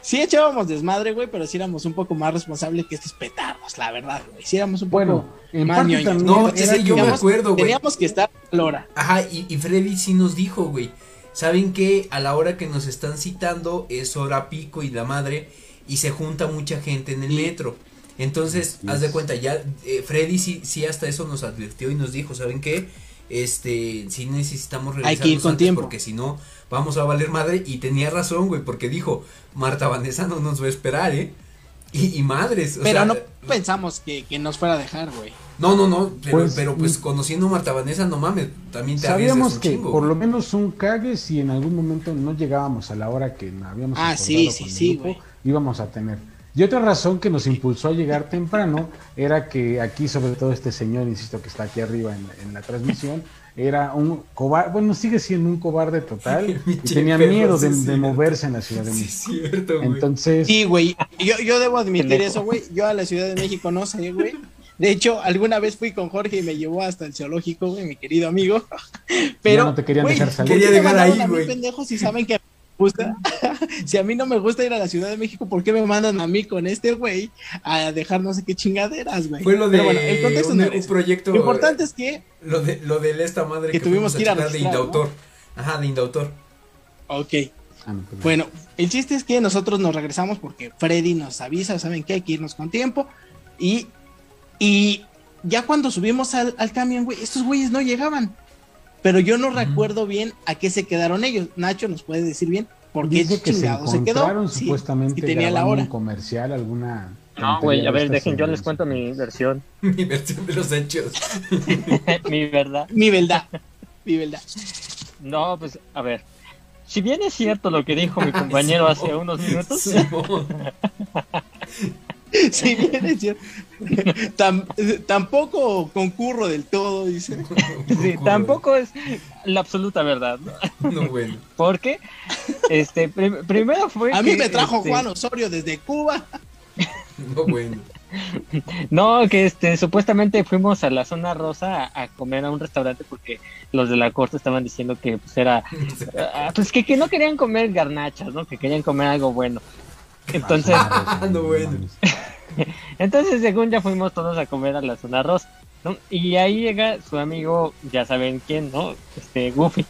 Sí echábamos desmadre, güey, pero sí éramos un poco más responsables que estos petardos, la verdad, güey. Sí éramos un poco Bueno, en más ñoños. también No, era ese que- yo me acuerdo, güey. Teníamos que estar a la hora. Ajá, y, y Freddy sí nos dijo, güey. ¿Saben qué? A la hora que nos están citando es hora pico y la madre y se junta mucha gente en el metro. Entonces, haz de cuenta, ya eh, Freddy sí, sí hasta eso nos advirtió y nos dijo, ¿saben qué? Este, sí necesitamos Hay regresarnos que ir con antes tiempo. porque si no vamos a valer madre y tenía razón, güey, porque dijo, Marta Vanessa no nos va a esperar, ¿eh? Y, y madres, o Pero sea, no pensamos que, que nos fuera a dejar, güey. no, no, no, pero Pues, pero pues mm. conociendo a Marta Vanessa, no mames, también te Sabíamos un que chingo, por güey. lo menos un cague si en algún momento no llegábamos a la hora que habíamos Ah, sí, sí, con sí, grupo, güey. Íbamos a tener. Y otra razón que nos impulsó a llegar temprano era que aquí, sobre todo este señor, insisto, que está aquí arriba en, en la transmisión, era un cobarde, bueno, sigue siendo un cobarde total y tenía miedo sí de, moverse en la Ciudad de Sí, México. es cierto, güey. Entonces, Sí, güey. Yo, yo debo admitir eso, güey. Yo a la Ciudad de México no sé, güey. De hecho, alguna vez fui con Jorge y me llevó hasta el zoológico, güey, mi querido amigo. Pero no te querían dejar salir. ¿por qué Quería dejar ahí, güey. pendejos, si saben que gusta. si a mí no me gusta ir a la Ciudad de México, ¿por qué me mandan a mí con este güey a dejar no sé qué chingaderas, güey? Fue lo de bueno, el contexto un, no un proyecto. Lo importante es que, Lo de, lo de esta madre Que tuvimos que ir a de Indautor. Ajá, de Indautor. ok. Ah. Bueno, el chiste es que nosotros nos regresamos porque Freddy nos avisa, ¿saben qué? Hay que irnos con tiempo. Y, y ya cuando subimos al, al camión, güey, estos güeyes no llegaban. Pero yo no recuerdo bien a qué se quedaron ellos. Nacho nos puede decir bien por qué Dice que se se, quedó. Sí, supuestamente si tenía la hora. un comercial, alguna... No, güey, a ver, dejen, yo les cuento mi versión. Mi versión de los hechos. mi verdad. Mi verdad. Mi verdad. No, pues, a ver. Si bien es cierto lo que dijo mi compañero hace unos minutos. Si bien es cierto. Tam- tampoco concurro del todo, dice. sí, tampoco es la absoluta verdad, ¿no? No, bueno. Porque, este, prim- primero fue A mí que, me trajo este, Juan Osorio desde Cuba. No, bueno. No, que este, supuestamente fuimos a la zona rosa a, a comer a un restaurante porque los de la corte estaban diciendo que pues era, ah, pues que, que no querían comer garnachas, ¿no? Que querían comer algo bueno. Entonces, no, bueno. entonces según ya fuimos todos a comer a la zona rosa, ¿no? Y ahí llega su amigo, ya saben quién, ¿no? Este, Goofy.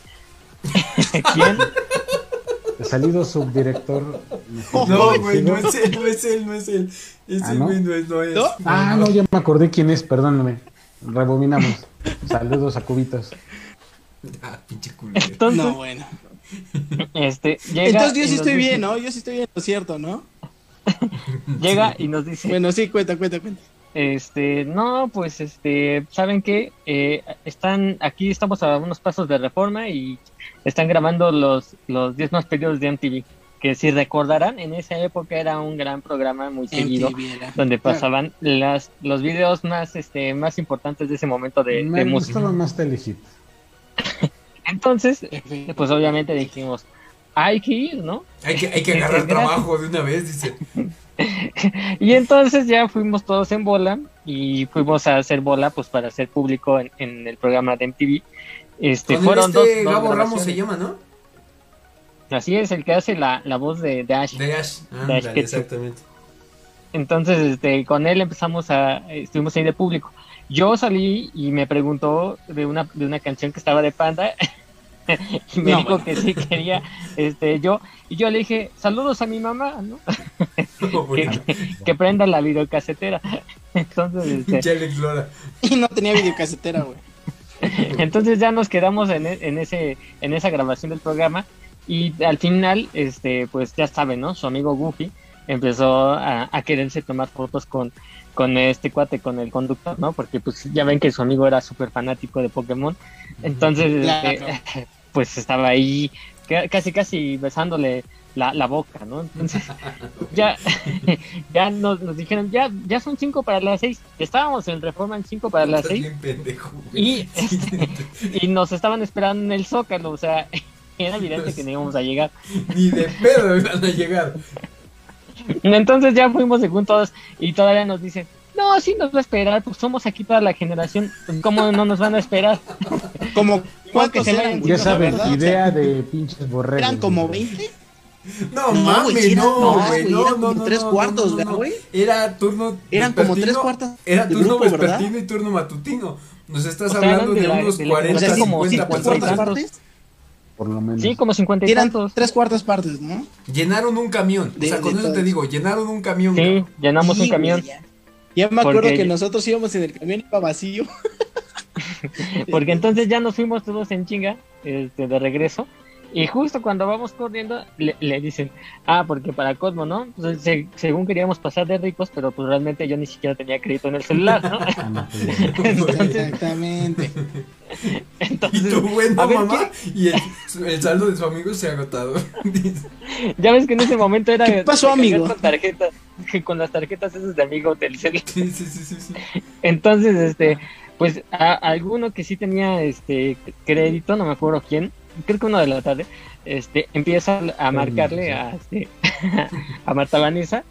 ¿Quién? Salido subdirector. No, güey, no es él, no es él, no es él. Ese Ah, ¿no? güey no es, no es. ¿No? Ah, no, ya me acordé quién es, perdóname. Rebobinamos. Saludos a Cubitos. Ah, pinche culero. Entonces, No, bueno. Este, llega Entonces yo sí estoy dice- bien, ¿no? Yo sí estoy bien, ¿no es cierto, ¿no? Llega y nos dice, Bueno, sí, cuenta, cuenta, cuenta. Este, no, pues, este, ¿saben qué? Eh, están, aquí estamos a unos pasos de reforma y están grabando los, los 10 más pedidos de MTV. Que si recordarán, en esa época era un gran programa muy seguido, era. donde pasaban las, los videos más, este, más importantes de ese momento de, Me de música. gustaba más Telehit. Entonces, pues obviamente dijimos, hay que ir, ¿no? Hay que, hay que agarrar trabajo de una vez, dice. Y entonces ya fuimos todos en bola y fuimos a hacer bola pues para hacer público en, en el programa de MTV. Este, Con fueron dos, este dos Gabo Ramos se llama, ¿no? Así es, el que hace la, la voz de, de Ash. De Ash. De exactamente. Entonces, este, con él empezamos a, estuvimos ahí de público. Yo salí y me preguntó de una, de una canción que estaba de Panda y me No, dijo bueno. que sí quería, este, yo, y yo le dije, saludos a mi mamá, ¿no? No, bueno. que, que prenda la videocasetera. Entonces, este. Y no tenía videocasetera, güey. Entonces ya nos quedamos en, e- en ese en esa grabación del programa y al final este pues ya saben, ¿no? Su amigo Goofy empezó a, a quererse tomar fotos con con este cuate, con el conductor, ¿no? Porque pues ya ven que su amigo era súper fanático de Pokémon. Entonces, Claro. este, pues estaba ahí ca- casi casi besándole la, la boca, ¿no? Entonces ya, ya nos, nos dijeron, ya, ya son cinco para las seis. Estábamos en Reforma en cinco para las seis pendejo, y, este, y nos estaban esperando en el Zócalo, o sea, era evidente que no íbamos a llegar. Ni de pedo iban a llegar. Entonces ya fuimos según todos y todavía nos dicen, no, sí nos va a esperar, pues somos aquí toda la generación, ¿cómo no nos van a esperar? Como que cuántos se eran? Ya saben, verdad, idea de pinches borregos. Eran como güey. 20. No, No, mames, eran no, güey, no, eran no, como no, tres no, cuartos, no, no, ¿verdad, no. güey? Era turno Eran como tres cuartos Era turno grupo, ¿verdad? vespertino y turno matutino. Nos estás O sea, hablando de de, la- unos de la 40, O sea, sí, como 50 cinco 50 y cuartas personas. tantos. partes. Por lo menos. Sí, como cincuenta y Eran tantos. tres cuartas partes, ¿no? Llenaron un camión. De- o sea, con eso te digo, llenaron un camión. Sí, cabrón. llenamos Sí, un camión. ya. Ya me acuerdo Porque- que nosotros íbamos en el camión iba vacío. Porque entonces ya nos fuimos todos en chinga este, de regreso. Y justo cuando vamos corriendo, le, le dicen, ah, porque para Cosmo, ¿no? Pues, se- según queríamos pasar de ricos, pero pues realmente yo ni siquiera tenía crédito en el celular, ¿no? Ah, pues, Exactamente. Y Entonces, tu bueno a ver, mamá y el, el saldo de su amigo se ha agotado. ya ves que en ese momento era ¿Qué pasó, amigo? con tarjetas, que con las tarjetas esas de amigo del celular. sí, sí, sí, sí, sí. Entonces, este, pues a, alguno que sí tenía este crédito, no me acuerdo quién, creo que uno de la tarde, este, empieza a marcarle a, este, a Marta Vanessa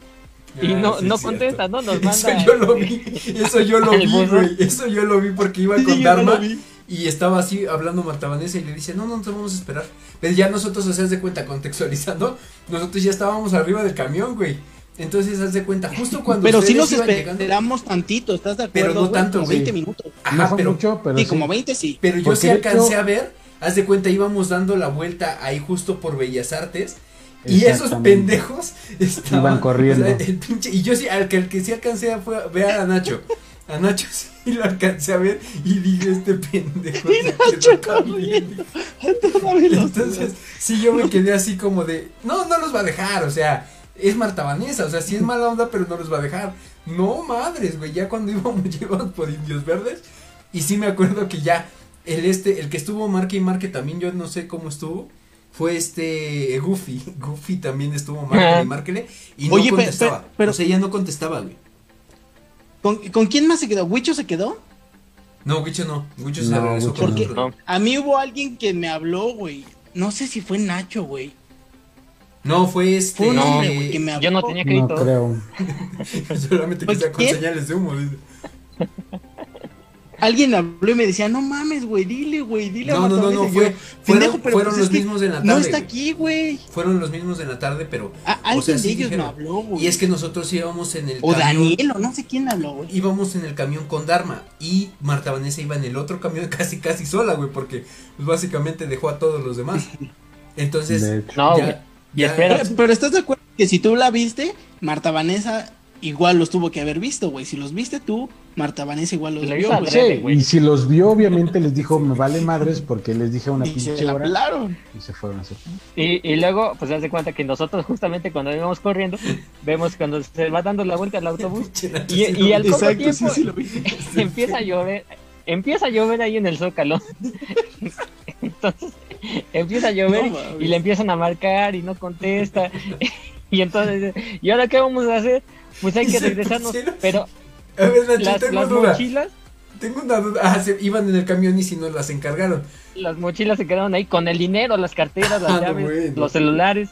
y Ah, no, sí, no contesta, ¿no? Nos Eso manda. yo lo vi, eso yo lo vi, güey. Eso yo lo vi porque iba Sí, con yo Dharma lo vi. y estaba así hablando Marta Vanessa y le dice, no, no, nos vamos a esperar. Pero ya nosotros, o sea, haz de cuenta, contextualizando, nosotros ya estábamos arriba del camión, güey. Entonces, haz de cuenta, justo cuando Pero sí nos llegando. esperamos tantito, ¿estás de Pero acuerdo? no güey? tanto, Como sí. 20 minutos. Ajá, no pero, mucho, pero Sí, sí. como 20 sí. pero yo Porque sí alcancé hecho- a ver, haz de cuenta, íbamos dando la vuelta ahí justo por Bellas Artes. Y esos pendejos estaban Iban corriendo. o sea, el pinche- y yo sí, al que, el que sí alcancé a fue a ver a Nacho. A Nacho sí lo alcancé a ver y dije, este pendejo se quedó corriendo. Entonces, sí, yo me quedé así como de, no, no los va a dejar, o sea, es Marta Vanessa, o sea, sí es mala onda, pero no los va a dejar. No, madres, güey, ya cuando íbamos, íbamos por Indios Verdes, y sí me acuerdo que ya, el este, el que estuvo marque y marque también, yo no sé cómo estuvo, fue este Goofy, Goofy también estuvo marque y marquele, y no Oye, contestaba, pe- pero- o sea, ya no contestaba, güey. ¿Con, con quién más se quedó? ¿Wicho se quedó? No, Wicho no, Wicho se No, regresó Wicho no. No. A mí hubo alguien que me habló, güey. No sé si fue Nacho, güey. No, fue este. Fue un No, hombre, güey, que me habló. Yo no tenía No crédito. creo. Solamente que Oye, sea con señales de humo. Alguien habló y me decía, no mames, güey, dile, güey, dile a No, no, Marta no, no, Vanessa". Y fue, yo, fueron, "Pendejo, pero fueron pues los mismos de la tarde. No está aquí, güey. Fueron los mismos de la tarde, pero. A- Alguien o sea, de sí ellos dijeron. me habló, güey. Y es que nosotros íbamos en el O camión. Daniel, o no sé quién habló, güey. Íbamos en el camión con Dharma y Marta Vanessa iba en el otro camión casi casi sola, güey, porque pues básicamente dejó a todos los demás. Entonces. No, ya- güey. Y ya- espera. Pero, pero estás de acuerdo que si tú la viste, Marta Vanessa igual los tuvo que haber visto, güey. Si los viste tú, Marta Vanessa igual los vio, Sí, y si los vio, obviamente les dijo, me vale madres porque les dije una Y se pinche la hora y se fueron a hacer. Y, y luego, pues, haz de cuenta que nosotros, justamente cuando íbamos corriendo, vemos cuando se va dando la vuelta al autobús y, y al poco Exacto, tiempo sí lo vi. empieza a llover. Empieza a llover ahí en el zócalo. Entonces, empieza a llover No, mames. y le empiezan a marcar y no contesta. Y entonces, ¿y ahora qué vamos a hacer? Pues hay que Se regresarnos. pusieron- Pero A ver, Nacho, las, tengo las duda. mochilas, Tengo una duda. Ah, se iban en el camión y si nos las encargaron. las mochilas se quedaron ahí con el dinero, las carteras, las Ah, no, llaves, bueno. los celulares.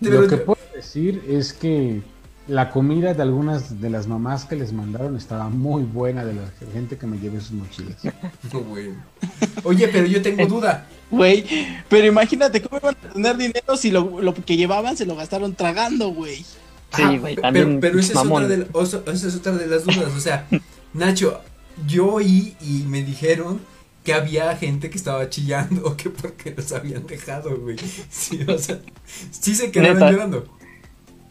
Pero- Lo que puedo decir es que la comida de algunas de las mamás que les mandaron estaba muy buena de la gente que me llevé sus mochilas. No, güey. Oye, pero yo tengo duda. Güey, pero imagínate cómo iban a tener dinero si lo, lo que llevaban se lo gastaron tragando, güey. Sí, Ah, güey, también Pero, pero esa, es otra de, esa es otra de las dudas. O sea, Nacho, yo oí y me dijeron que había gente que estaba chillando que porque los habían dejado, güey. Sí, o sea, sí se quedaron Neta. llorando.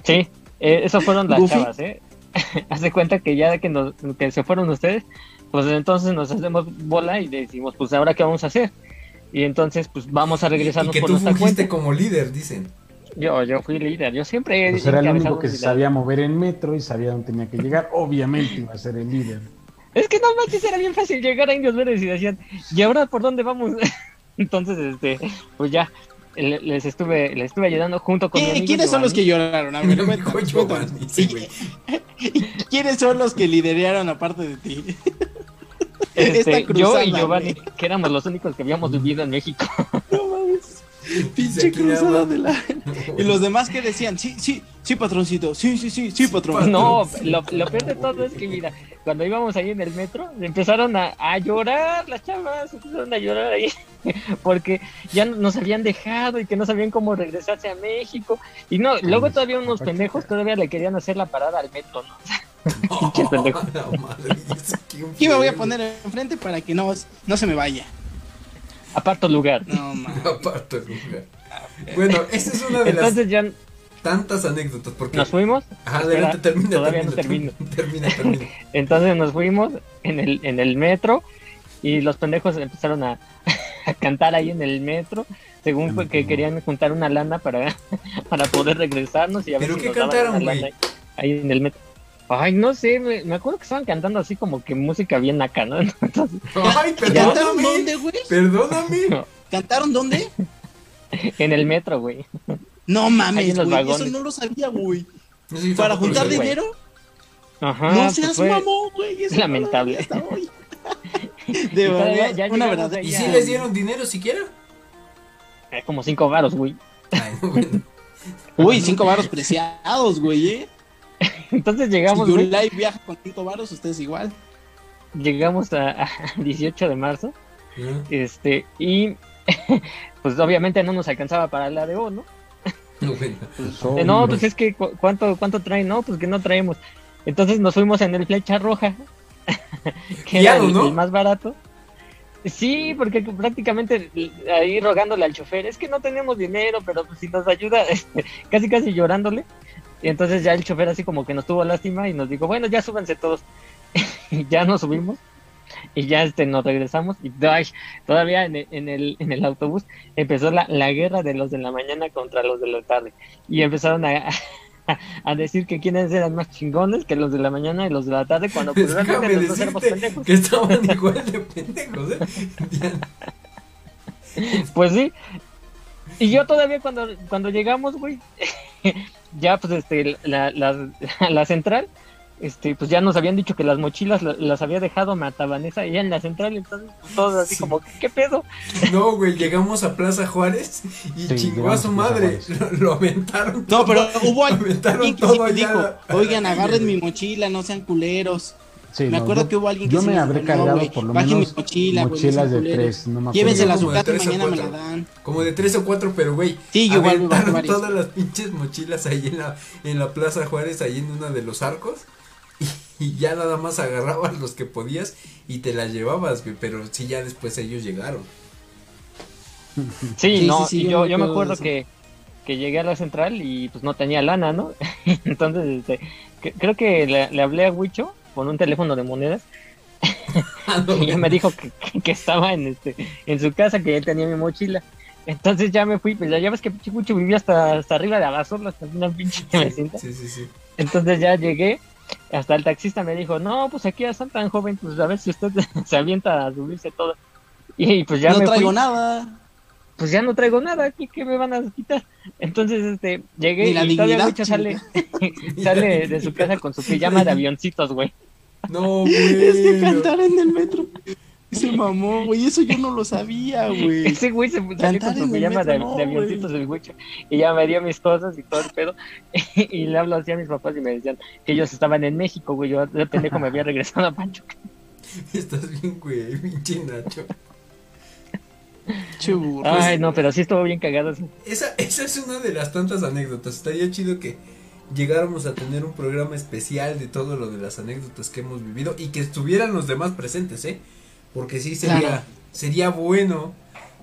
Sí, eh, eso fueron las chavas, ¿eh? Haz de cuenta que ya que, nos, que se fueron ustedes, pues entonces nos hacemos bola y decimos, pues ahora qué vamos a hacer. Y entonces, pues vamos a Y regresarnos que por tú nuestra cuenta. como líder, dicen. Yo, yo fui líder, yo siempre he Pues era el único que se sabía mover en metro y sabía dónde tenía que llegar. Obviamente iba a ser el líder. Es que no manches, era bien fácil llegar a Indios Verdes y decían, ¿y ahora por dónde vamos? Entonces, este, pues ya, le- les estuve, les estuve ayudando junto con mi ¿Qui- amigo ¿Quiénes son los que lloraron? A ver, cuéntanos, Giovanni, cuéntanos. sí, güey. ¿Quiénes son los que lideraron aparte de ti? Este, Esta yo y Giovanni, que éramos los únicos que habíamos vivido en México. No mames. Pinche cruzada de la. Y los demás que decían, sí, sí, sí, patroncito, sí, sí, sí, sí, patrón. No, lo, lo peor de todo es que, mira, cuando íbamos ahí en el metro, empezaron a, a llorar las chavas, empezaron a llorar ahí, porque ya nos habían dejado y que no sabían cómo regresarse a México. Y no, luego todavía unos pendejos todavía le querían hacer la parada al metro, ¿no? La madre, eso, ¿quién Aquí me voy a poner enfrente para que no, no se me vaya. Aparto lugar. No el lugar. Bueno, esa es una de Entonces ya las tantas anécdotas. Porque. nos fuimos. Ajá, Espera, adelante, termina. todavía no termina, termino. Termina, termina. Entonces nos fuimos en el, en el metro y los pendejos empezaron a, a cantar ahí en el metro, según fue que querían juntar una lana para, para poder regresarnos y a ver ¿Pero si qué nos daban cantaron, una lana ahí en el metro. Ay, no sé, me, me acuerdo que estaban cantando así como que música bien acá, ¿no? Entonces, Ay, ¿Cantaron perdóname. dónde, güey? Perdóname. ¿Cantaron dónde? en el metro, güey. No mames, güey. Eso no lo sabía, güey. ¿Para juntar dinero? Ajá, no pues seas fue- mamón, güey. lo lamentable. hasta hoy. De verdad, ya una verdad. ¿Y si les dieron dinero siquiera? eh, como cinco varos, güey. Ay, no, bueno. Uy, cinco varos preciados, güey, eh. Entonces llegamos, si viaja con cinco varos, ustedes igual. llegamos a, a 18 de marzo. Ah, Este, y pues obviamente no nos alcanzaba para la de O, ¿no? Pues, no, pues es que cu- ¿cuánto, cuánto traen? No, pues que no traemos. Entonces nos fuimos en el flecha roja, que era el, ¿no? el más barato. Sí, porque prácticamente ahí rogándole al chofer, es que no tenemos dinero, pero pues si nos ayuda, este, casi casi llorándole. Y entonces ya el chofer así como que nos tuvo lástima y nos dijo, bueno, ya súbanse todos. y ya nos subimos y ya este nos regresamos y ay, todavía en el, en el, en el autobús empezó la, la guerra de los de la mañana contra los de la tarde y empezaron a, a, a decir que quiénes eran más chingones que los de la mañana y los de la tarde cuando pues realmente los dos éramos decirte pendejos. que estaban igual de pendejos, ¿eh? Pues sí. Y yo todavía cuando, cuando llegamos, güey, ya pues este, la, la, la central, este, pues ya nos habían dicho que las mochilas la- las había dejado Matabanesa allá en la central, entonces pues, todos así Sí. como, ¿qué pedo? No, güey, llegamos a Plaza Juárez y Sí, chingó a su madre. Lo, lo aventaron. No, pero hubo alguien que todo sí allá dijo, oigan, agarren mi mochila, no sean culeros. Sí, me no, acuerdo yo- que hubo alguien que Yo me habré no, cargado güey, por lo menos mochila, no mochilas sean de tres, no me acuerdo. Llévensela a Como su de casa y tres o mañana me la cuatro. dan. Como de tres o cuatro, pero güey. Sí, yo aventaron todas las pinches mochilas ahí en la, en la Plaza Juárez, ahí en una de los arcos. Y, y ya nada más agarrabas los que podías y te las llevabas, güey. Pero sí, ya después ellos llegaron. Sí, Sí, no, sí, yo yo, me yo me acuerdo que, que llegué a la central y pues no tenía lana, ¿no? Entonces, este, que- creo que le, le hablé a Huicho con un teléfono de monedas Ah, y ya me dijo que, que- que estaba en este en su casa, que él tenía mi mochila. Entonces ya me fui, pues ya, ya ves que pinche Huicho vivía hasta, hasta arriba de Abasolo, hasta una pinche. Sí, sí, sí. Entonces ya llegué, hasta el taxista me dijo, no, pues aquí ya están tan joven, pues a ver si usted se avienta a subirse todo. Y pues ya no me traigo fui nada. pues ya no traigo nada aquí, ¿qué me van a quitar? Entonces, este, llegué Ni la y todavía Wicho sale, sale la de su casa con su pijama de avioncitos, güey. No, güey. Es que cantar en el metro. Se mamó, güey. Eso yo no lo sabía, güey. Ese güey se salió Cantar con en su el pijama de, metro, no, de avioncitos el Wicho. Y ya me dio mis cosas y todo el pedo. Y le hablo así a mis papás y me decían que ellos estaban en México, güey. Yo de pendejo me había regresado a Pancho. Estás bien, güey, pinche Nacho. Che burro. Ay, no, pero sí estuvo bien cagado. Esa, esa es una de las tantas anécdotas. Estaría chido que llegáramos a tener un programa especial de todo lo de las anécdotas que hemos vivido y que estuvieran los demás presentes, ¿eh? Porque sí sería, Claro. sería bueno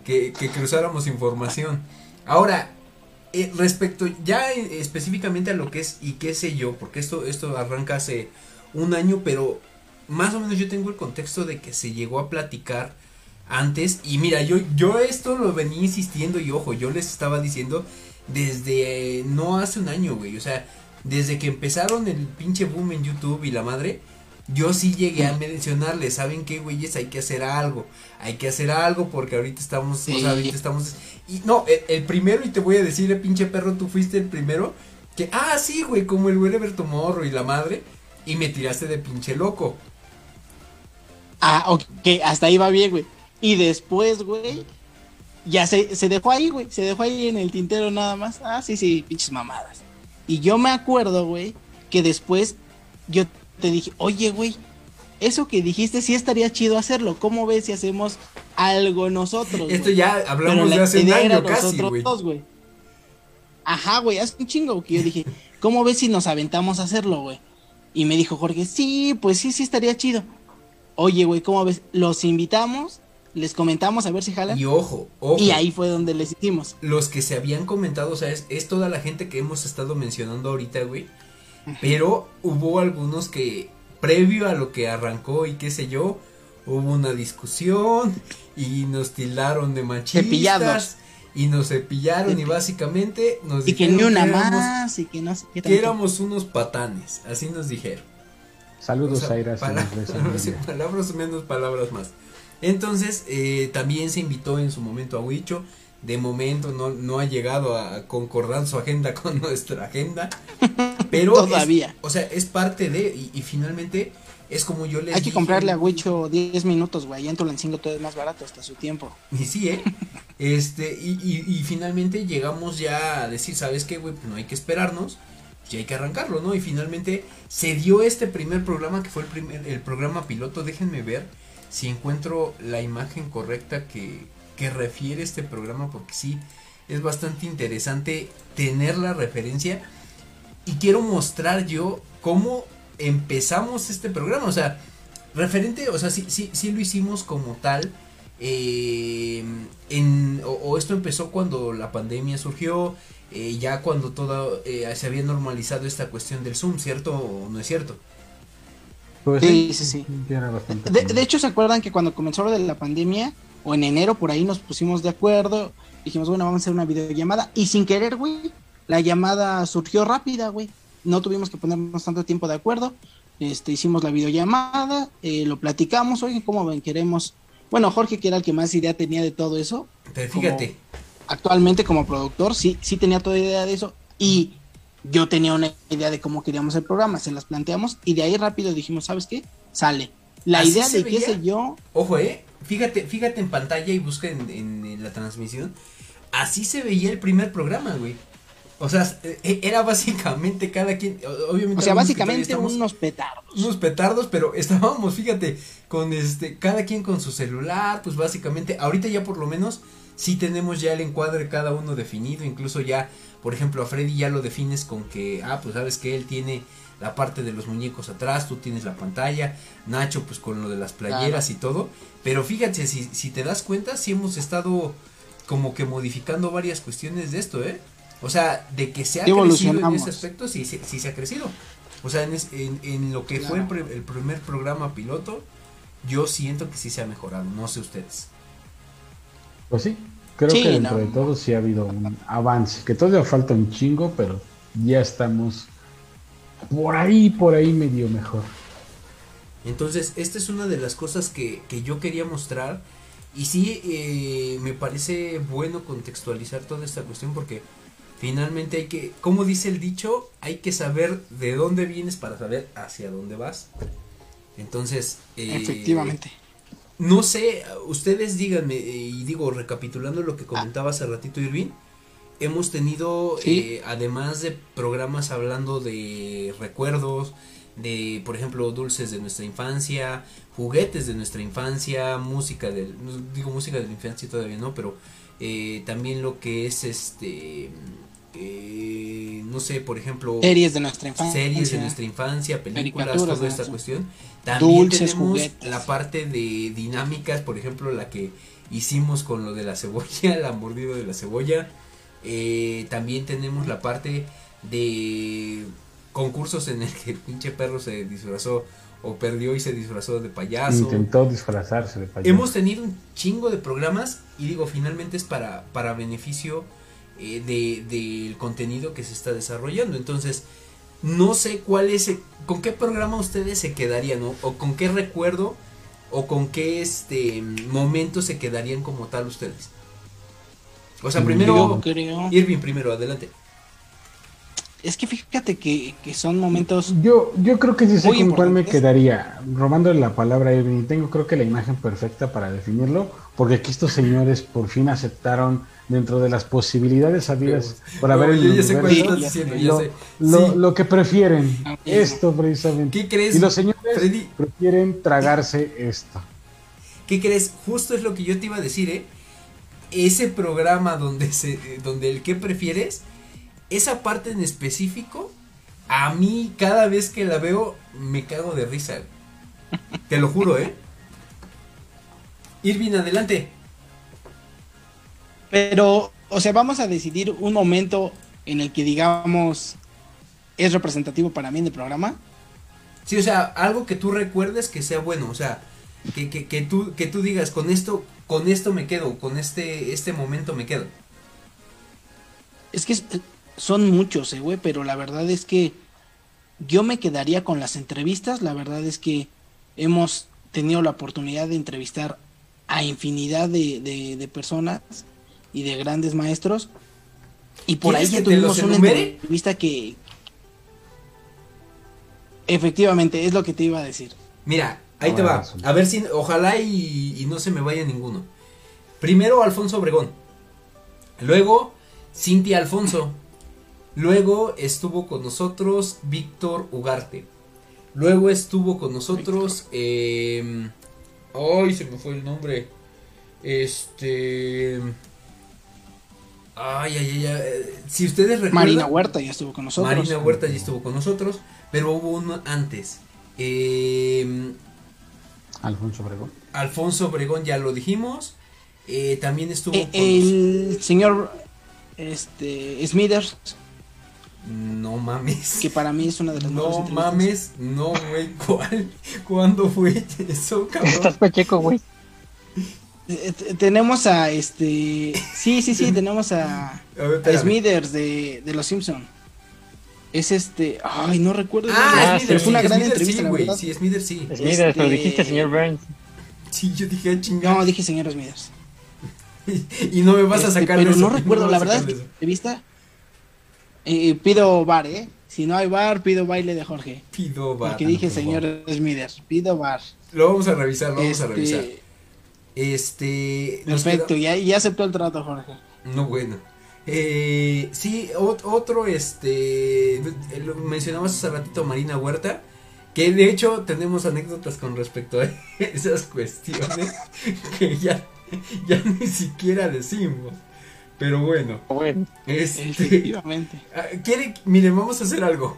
que, que cruzáramos información. Ahora, eh, respecto ya eh, específicamente a lo que es y qué sé yo, porque esto, esto arranca hace un año, pero más o menos yo tengo el contexto de que se llegó a platicar antes y mira yo yo esto lo venía insistiendo y ojo yo les estaba diciendo desde eh, no hace un año güey o sea desde que empezaron el pinche boom en YouTube y la madre yo sí llegué a mencionarle, ¿saben qué, güeyes? Hay que hacer algo, hay que hacer algo porque ahorita estamos, o sea, ahorita estamos... Y no, el, primero, y te voy a decir, el pinche perro, tú fuiste el primero, que, ah, sí, güey, como el Wherever Tomorrow y la madre, y me tiraste de pinche loco. Ah, ok, hasta ahí va bien, güey. Y después, güey, ya se, se dejó ahí, güey, se dejó ahí en el tintero nada más. Ah, sí, sí, pinches mamadas. Y yo me acuerdo, güey, que después yo te dije, oye, güey, eso que dijiste sí estaría chido hacerlo. ¿Cómo ves si hacemos algo nosotros? Esto ya hablamos de hace un año casi, güey. Ajá, güey, hace un chingo que yo dije, ¿cómo ves si nos aventamos a hacerlo, güey? Y me dijo Jorge, sí, pues sí, sí estaría chido. Oye, güey, ¿cómo ves? Los invitamos, les comentamos a ver si jalan. Y ojo, ojo. Y ahí fue donde les hicimos. Los que se habían comentado, o sea, es, es toda la gente que hemos estado mencionando ahorita, güey pero hubo algunos que, previo a lo que arrancó y qué sé yo, hubo una discusión y nos tildaron de machistas. Y nos cepillaron y básicamente nos y dijeron que ni una más y que no sé que éramos unos patanes, así nos dijeron. Saludos, Aira. palabras menos, palabras más. Entonces, eh, también se invitó en su momento a Huicho de momento no, no ha llegado a concordar su agenda con nuestra agenda. Pero todavía. o sea, es parte de, y, finalmente es como yo le Hay que comprarle a Wicho 10 minutos, güey, en Tulancingo todo es más barato hasta su tiempo. Y sí, ¿eh? este, y, y, finalmente llegamos ya a decir, ¿sabes qué, güey? Pues no hay que esperarnos, ya hay que arrancarlo, ¿no? Y finalmente se dio este primer programa que fue el, primer, el programa piloto, déjenme ver si encuentro la imagen correcta que, que refiere este programa porque sí es bastante interesante tener la referencia y quiero mostrar yo cómo empezamos este programa, o sea, referente, o sea, sí, sí, sí lo hicimos como tal, eh, en, o, esto empezó cuando la pandemia surgió, eh, ya cuando todo eh, se había normalizado esta cuestión del Zoom, ¿cierto o no es cierto? Pues sí, sí, sí. De, de, hecho, ¿se acuerdan que cuando comenzó lo de la pandemia, o en enero por ahí nos pusimos de acuerdo, dijimos, bueno, vamos a hacer una videollamada y sin querer, güey, la llamada surgió rápida, güey. No tuvimos que ponernos tanto tiempo de acuerdo. Este, hicimos la videollamada, eh, lo platicamos, oye, ¿cómo ven? Queremos. Bueno, Jorge, que era el que más idea tenía de todo eso. Pero fíjate. actualmente, como productor, sí, sí tenía toda idea de eso. Y yo tenía una idea de cómo queríamos el programa, se las planteamos y de ahí rápido dijimos, ¿sabes qué? Sale. La idea de qué sé yo. Ojo, eh, Fíjate, fíjate en pantalla y busca en, la transmisión. Así se veía el primer programa, güey. O sea, e, era básicamente cada quien, obviamente. O sea, básicamente unos petardos. Unos petardos, pero estábamos, fíjate, con este, cada quien con su celular, pues básicamente, ahorita ya por lo menos sí tenemos ya el encuadre cada uno definido, incluso ya, por ejemplo, a Freddy ya lo defines con que, ah, pues sabes que él tiene la parte de los muñecos atrás, tú tienes la pantalla, Nacho pues con lo de las playeras y todo, pero fíjate, si, si te das cuenta, sí hemos estado como que modificando varias cuestiones de esto, ¿eh? O sea, de que se ha crecido en ese aspecto, sí, sí, sí, se ha crecido. O sea, en, en, lo que fue el, primer programa piloto, yo siento que sí se ha mejorado, no sé ustedes. Pues sí, creo que dentro de todo sí ha habido un avance, que todavía falta un chingo, pero ya estamos por ahí, por ahí medio mejor. Entonces, esta es una de las cosas que, yo quería mostrar. Y sí, eh, me parece bueno contextualizar toda esta cuestión porque finalmente hay que, como dice el dicho, hay que saber de dónde vienes para saber hacia dónde vas. Entonces, eh, efectivamente. No sé, ustedes díganme, eh, y digo, recapitulando lo que comentaba hace ratito Irving, hemos tenido, eh, además de programas hablando de recuerdos, de, por ejemplo, dulces de nuestra infancia, juguetes de nuestra infancia, música del, digo música de la infancia todavía no, pero eh, también lo que es este, eh, no sé, por ejemplo, series de nuestra infancia, series de nuestra infancia, películas, toda esta cuestión. También tenemos la parte de dinámicas, por ejemplo, la que hicimos con lo de la cebolla, la mordida de la cebolla. Eh, también tenemos la parte de concursos en el que el pinche perro se disfrazó o perdió y se disfrazó de payaso. Intentó disfrazarse de payaso. Hemos tenido un chingo de programas y digo, finalmente es para, para beneficio eh, del contenido que se está desarrollando. Entonces, no sé cuál es, con qué programa ustedes se quedarían, ¿no? o con qué recuerdo, o con qué este momento se quedarían como tal ustedes. O sea, primero, Yo creo. Irving primero, adelante. Es que fíjate que, que son momentos. Yo, yo creo que sí sé con cuál me quedaría. Robándole la palabra a Irving, y tengo creo que la imagen perfecta para definirlo, porque aquí estos señores por fin aceptaron dentro de las posibilidades habidas por haber No, el universo, diciendo, lo, lo- que prefieren, Ah, esto precisamente. ¿Qué crees? Y los señores Freddy? prefieren tragarse esto. ¿Qué crees? Justo es lo que yo te iba a decir, ¿eh? Ese programa donde se, donde el que prefieres, esa parte en específico, a mí cada vez que la veo me cago de risa. Te lo juro, ¿eh? Irving, adelante. Pero, o sea, vamos a decidir un momento en el que digamos es representativo para mí en el programa. Sí, o sea, algo que tú recuerdes que sea bueno, o sea, que, que, que tú, que tú digas, con esto, con esto me quedo, con este, este momento me quedo. Es que son muchos, eh, güey, pero la verdad es que yo me quedaría con las entrevistas. La verdad es que hemos tenido la oportunidad de entrevistar a infinidad de, de- de personas y de grandes maestros. Y por ahí ¿Quieres ya que te los tuvimos una entrevista que... Efectivamente, es lo que te iba a decir. Mira, ahí A te ver, va. A ver si, ojalá y, y no se me vaya ninguno. Primero Alfonso Obregón. Luego Cintia Alfonso. Luego estuvo con nosotros Víctor Ugarte. Luego estuvo con nosotros. Eh, ay, se me fue el nombre. Este. Ay, ay, ay, ay. Si ustedes recuerdan. Marina Huerta ya estuvo con nosotros. Marina Huerta ya estuvo con nosotros, pero hubo uno antes. Eh, Alfonso Obregón. Alfonso Obregón ya lo dijimos. Eh, también estuvo Eh, con el señor este Smithers, No mames. que para mí es una de las mejores No mames, no, güey. ¿Cuál? ¿Cuándo fue eso, Estás cabrón? pacheco, güey. Eh, t- tenemos a este. Sí, sí, sí, tenemos a, A ver, a espérame. Smithers de, de Los Simpson. Es este. Ay, no recuerdo. Ah, Smithers, fue una sí, gran Smithers entrevista, sí, güey. Sí, Smithers sí. Smithers, pero Este- dijiste señor Burns. Sí, yo dije, "Ah, chingada. No, dije señor Smithers. y no me vas a Este, sacar pero de eso, no recuerdo, la verdad es sacar que de la entrevista. Eh, pido bar, ¿eh? Si no hay bar, pido baile de Jorge. Pido bar. Porque dije por señor Smithers, pido bar. Lo vamos a revisar, lo vamos a Este, revisar. Este. Perfecto, queda- ya, ya aceptó el trato, Jorge. No, bueno. Eh, sí, ot- otro, este, lo mencionabas hace ratito Marina Huerta, que de hecho tenemos anécdotas con respecto a esas cuestiones que ya, ya ni siquiera decimos. Pero bueno, Bueno, este, Efectivamente. ah, quiere, miren, vamos a hacer algo.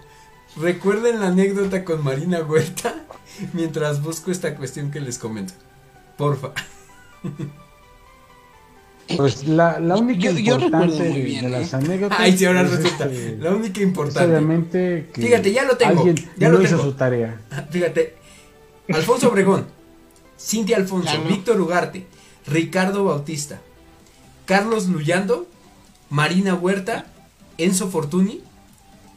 Recuerden la anécdota con Marina Huerta mientras busco esta cuestión que les comento. Porfa. Pues la, la única Yo- importante muy de- bien, de ¿eh? las anécdotas. Ay, sí, ahora es, resulta. este, La única importante. obviamente que Fíjate, ya lo tengo, alguien ya no lo hizo tengo. su tarea. Fíjate, Alfonso Obregón, Cintia Alfonso, Claro. Víctor Ugarte, Ricardo Bautista, Carlos Luyando, Marina Huerta, Enzo Fortuni,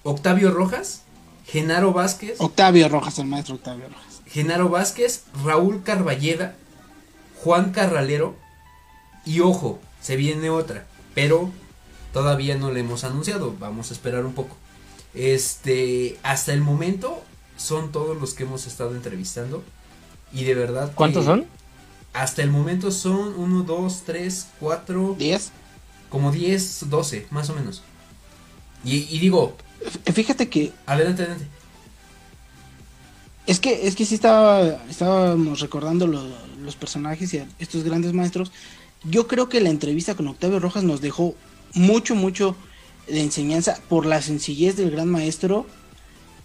Octavio Rojas, Genaro Vázquez, Octavio Rojas, el maestro Octavio Rojas. Genaro Vázquez, Raúl Carballeda, Juan Carralero y ojo, se viene otra, pero todavía no le hemos anunciado, vamos a esperar un poco. Este, hasta el momento son todos los que hemos estado entrevistando y de verdad. que ¿cuántos son? Hasta el momento son 1, 2, 3, 4, ¿Diez? como 10, 12, más o menos. Y, y digo, F- Fíjate que adelante, adelante. es que es que sí estaba estábamos recordando lo- los personajes y a estos grandes maestros. Yo creo que la entrevista con Octavio Rojas nos dejó mucho mucho de enseñanza por la sencillez del gran maestro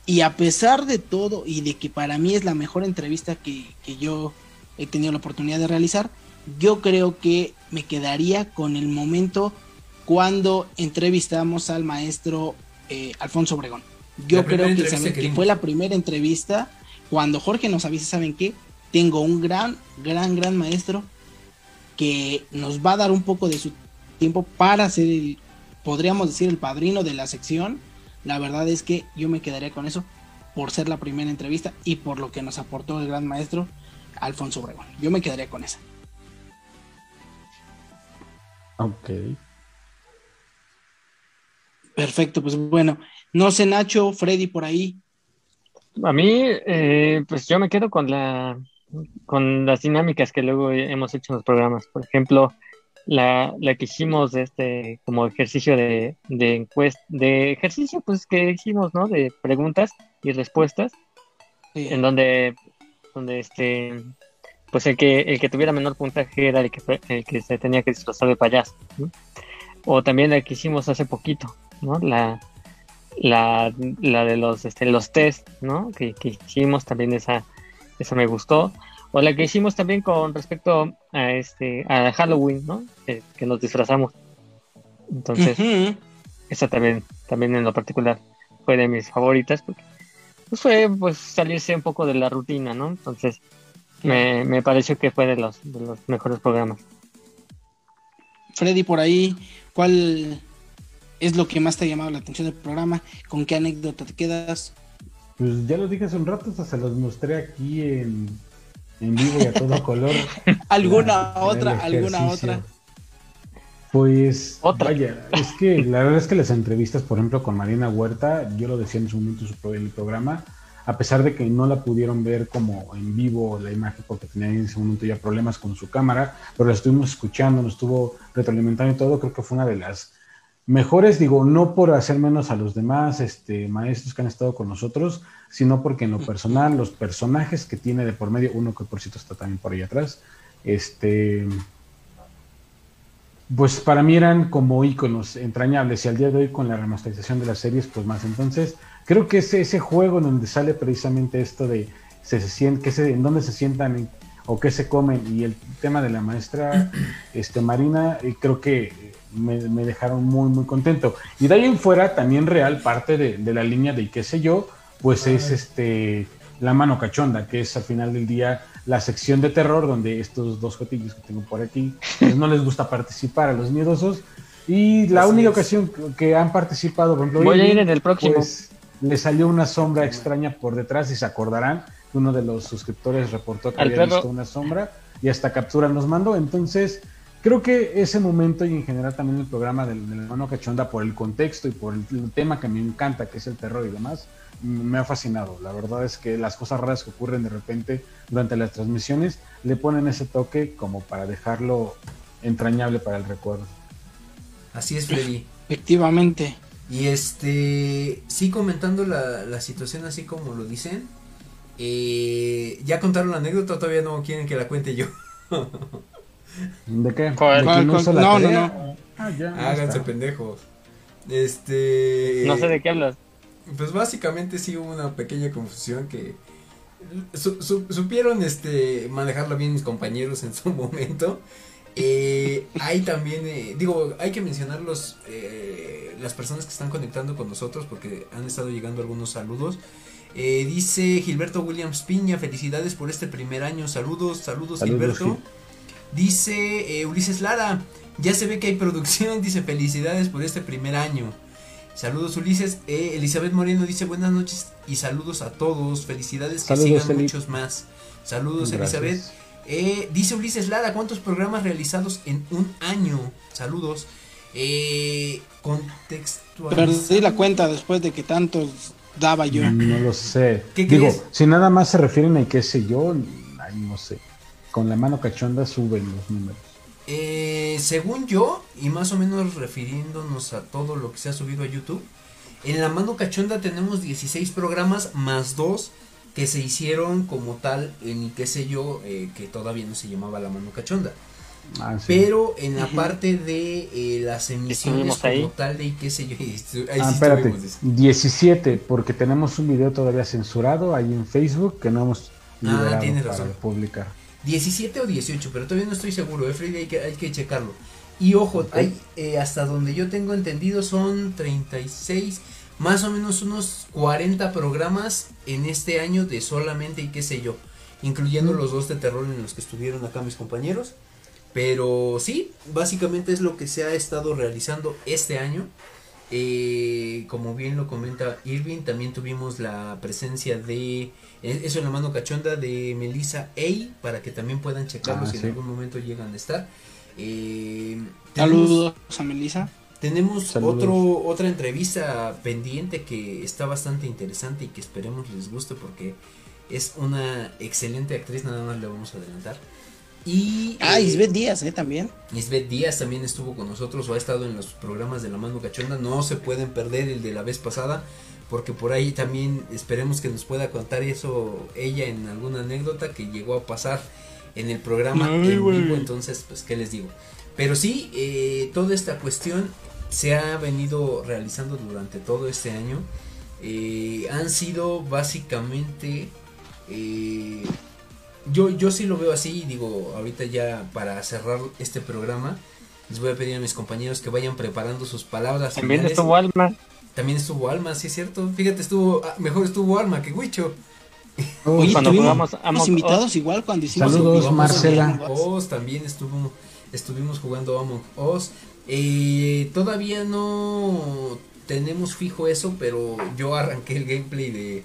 y a pesar de todo y de que para mí es la mejor entrevista que, que yo he tenido la oportunidad de realizar, yo creo que me quedaría con el momento cuando entrevistamos al maestro eh, Alfonso Obregón. Yo creo que, entrevista sabe- que fue la primera entrevista cuando Jorge nos avisa, ¿saben qué? Tengo un gran, gran, gran maestro que nos va a dar un poco de su tiempo para ser el, podríamos decir, el padrino de la sección La verdad es que yo me quedaría con eso por ser la primera entrevista y por lo que nos aportó el gran maestro Alfonso Obregón. Yo me quedaría con esa. Ok. Perfecto, pues bueno, no sé Nacho, Freddy por ahí. A mí, eh, pues yo me quedo con la con las dinámicas que luego hemos hecho en los programas. Por ejemplo, la, la que hicimos de este como ejercicio de, de encuesta, de ejercicio pues que hicimos, ¿no? De preguntas y respuestas, en donde, donde este, pues el que, el que tuviera menor puntaje era el que, el que se tenía que disfrazar de payaso, O también la que hicimos hace poquito, ¿no? La, la, la de los, este, los test, ¿no? Que, que hicimos también esa, esa me gustó. O la que hicimos también con respecto a este a Halloween, ¿no? que nos disfrazamos. Entonces, esa también, también en lo particular fue de mis favoritas porque fue pues salirse un poco de la rutina, ¿no? Entonces, me, me pareció que fue de los, de los mejores programas. Freddy, por ahí, ¿cuál es lo que más te ha llamado la atención del programa? ¿Con qué anécdota te quedas? Pues ya lo dije hace un rato, se los mostré aquí en, en vivo y a todo color. ¿Alguna otra? ¿Alguna otra? Pues, vaya, es que la verdad es que las entrevistas, por ejemplo, con Marina Huerta, yo lo decía en su momento en el programa, a pesar de que no la pudieron ver como en vivo la imagen porque tenía en ese momento ya problemas con su cámara, pero la estuvimos escuchando, nos estuvo retroalimentando y todo, creo que fue una de las mejores, digo, no por hacer menos a los demás este, maestros que han estado con nosotros, sino porque en lo personal, los personajes que tiene de por medio, uno que por cierto está también por ahí atrás, este, pues para mí eran como íconos entrañables y al día de hoy con la remasterización de las series, pues más. Entonces, creo que ese, ese juego en donde sale precisamente esto de se, se que se, en dónde se sientan o qué se comen y el tema de la maestra este, Marina, eh, creo que me, dejaron muy, muy contento. Y de ahí en fuera, también real, parte de, de la línea de qué sé yo, pues es este la mano cachonda, que es al final del día la sección de terror, donde estos dos jotillos que tengo por aquí, pues no les gusta participar a los miedosos. Y la única ocasión que han participado, por ejemplo, voy a ir en el próximo. Pues, le salió una sombra extraña por detrás y se acordarán que uno de los suscriptores reportó que había visto una sombra y hasta captura nos mandó. Entonces, creo que ese momento y en general también el programa del, del mano cachonda por el contexto y por el, tema que me encanta, que es el terror y demás, me ha fascinado. La verdad es que las cosas raras que ocurren de repente durante las transmisiones le ponen ese toque como para dejarlo entrañable para el recuerdo. Así es, Freddy. Efectivamente. Y este, sí comentando la, la situación así como lo dicen. Eh, ya contaron la anécdota, todavía no quieren que la cuente yo. ¿De qué? no, no, no, Ah, ya, Háganse pendejos. Este. No sé de qué hablas. Pues básicamente sí hubo una pequeña confusión que supieron este manejarlo bien mis compañeros en su momento. Eh, hay también, eh, digo, hay que mencionar los, eh, las personas que están conectando con nosotros porque han estado llegando algunos saludos. dice Gilberto Williams Piña, felicidades por este primer año, saludos, saludos, Gilberto. Dice Ulises Lara, ya se ve que hay producción, dice felicidades por este primer año. Saludos Ulises. Eh, Elizabeth Moreno dice buenas noches y saludos a todos. Felicidades que sigan muchos más. Saludos Elizabeth. Eh, dice Ulises Lara, ¿cuántos programas realizados en un año? Saludos. Eh, Perdí la cuenta después de que tantos daba yo. No lo sé. Digo, si nada más se refieren a qué sé yo, ay, no sé. Con la mano cachonda suben los números. Eh, según yo, y más o menos refiriéndonos a todo lo que se ha subido a YouTube, en la mano cachonda tenemos 16 programas más dos que se hicieron como tal en qué sé yo, eh, que todavía no se llamaba la mano cachonda. Ah, Pero en la parte de eh, las emisiones como tal de qué sé yo, ahí ah, espérate, 17, porque tenemos un video todavía censurado ahí en Facebook que no hemos ah, liberado publicar. 17 o 18, pero todavía no estoy seguro, ¿eh, Freddy? Hay que, hay que checarlo. Y ojo, hay, eh, hasta donde yo tengo entendido son 36, más o menos unos 40 programas en este año de solamente y qué sé yo, incluyendo los dos de terror en los que estuvieron acá mis compañeros. Pero sí, básicamente es lo que se ha estado realizando este año. Eh, como bien lo comenta Irving, también tuvimos la presencia de eh, eso en la mano cachonda de Melissa A para que también puedan checarlo Ah, si sí. en algún momento llegan a estar. Eh, tenemos- Saludos a Melissa. tenemos Saludos. otro, otra entrevista pendiente que está bastante interesante y que esperemos les guste porque es una excelente actriz, nada más le vamos a adelantar. Y Ah, eh, Isbeth Díaz, ¿eh? También. Isbeth Díaz también estuvo con nosotros o ha estado en los programas de La Mano Cachonda. No se pueden perder el de la vez pasada porque por ahí también esperemos que nos pueda contar eso ella en alguna anécdota que llegó a pasar en el programa Ay, en vivo. Entonces, pues, ¿qué les digo? Pero sí, eh, toda esta cuestión se ha venido realizando durante todo este año. Eh, han sido básicamente... eh, yo, yo sí lo veo así y digo, ahorita ya para cerrar este programa, les voy a pedir a mis compañeros que vayan preparando sus palabras. También finales. estuvo Alma. También estuvo Alma, sí es cierto. Fíjate, estuvo ah, mejor estuvo Alma que Huicho. Oye, cuando jugamos Among invitados igual cuando hicimos Saludos. Marcela. También estuvo, estuvimos jugando Among Us. Eh, todavía no tenemos fijo eso, pero yo arranqué el gameplay de,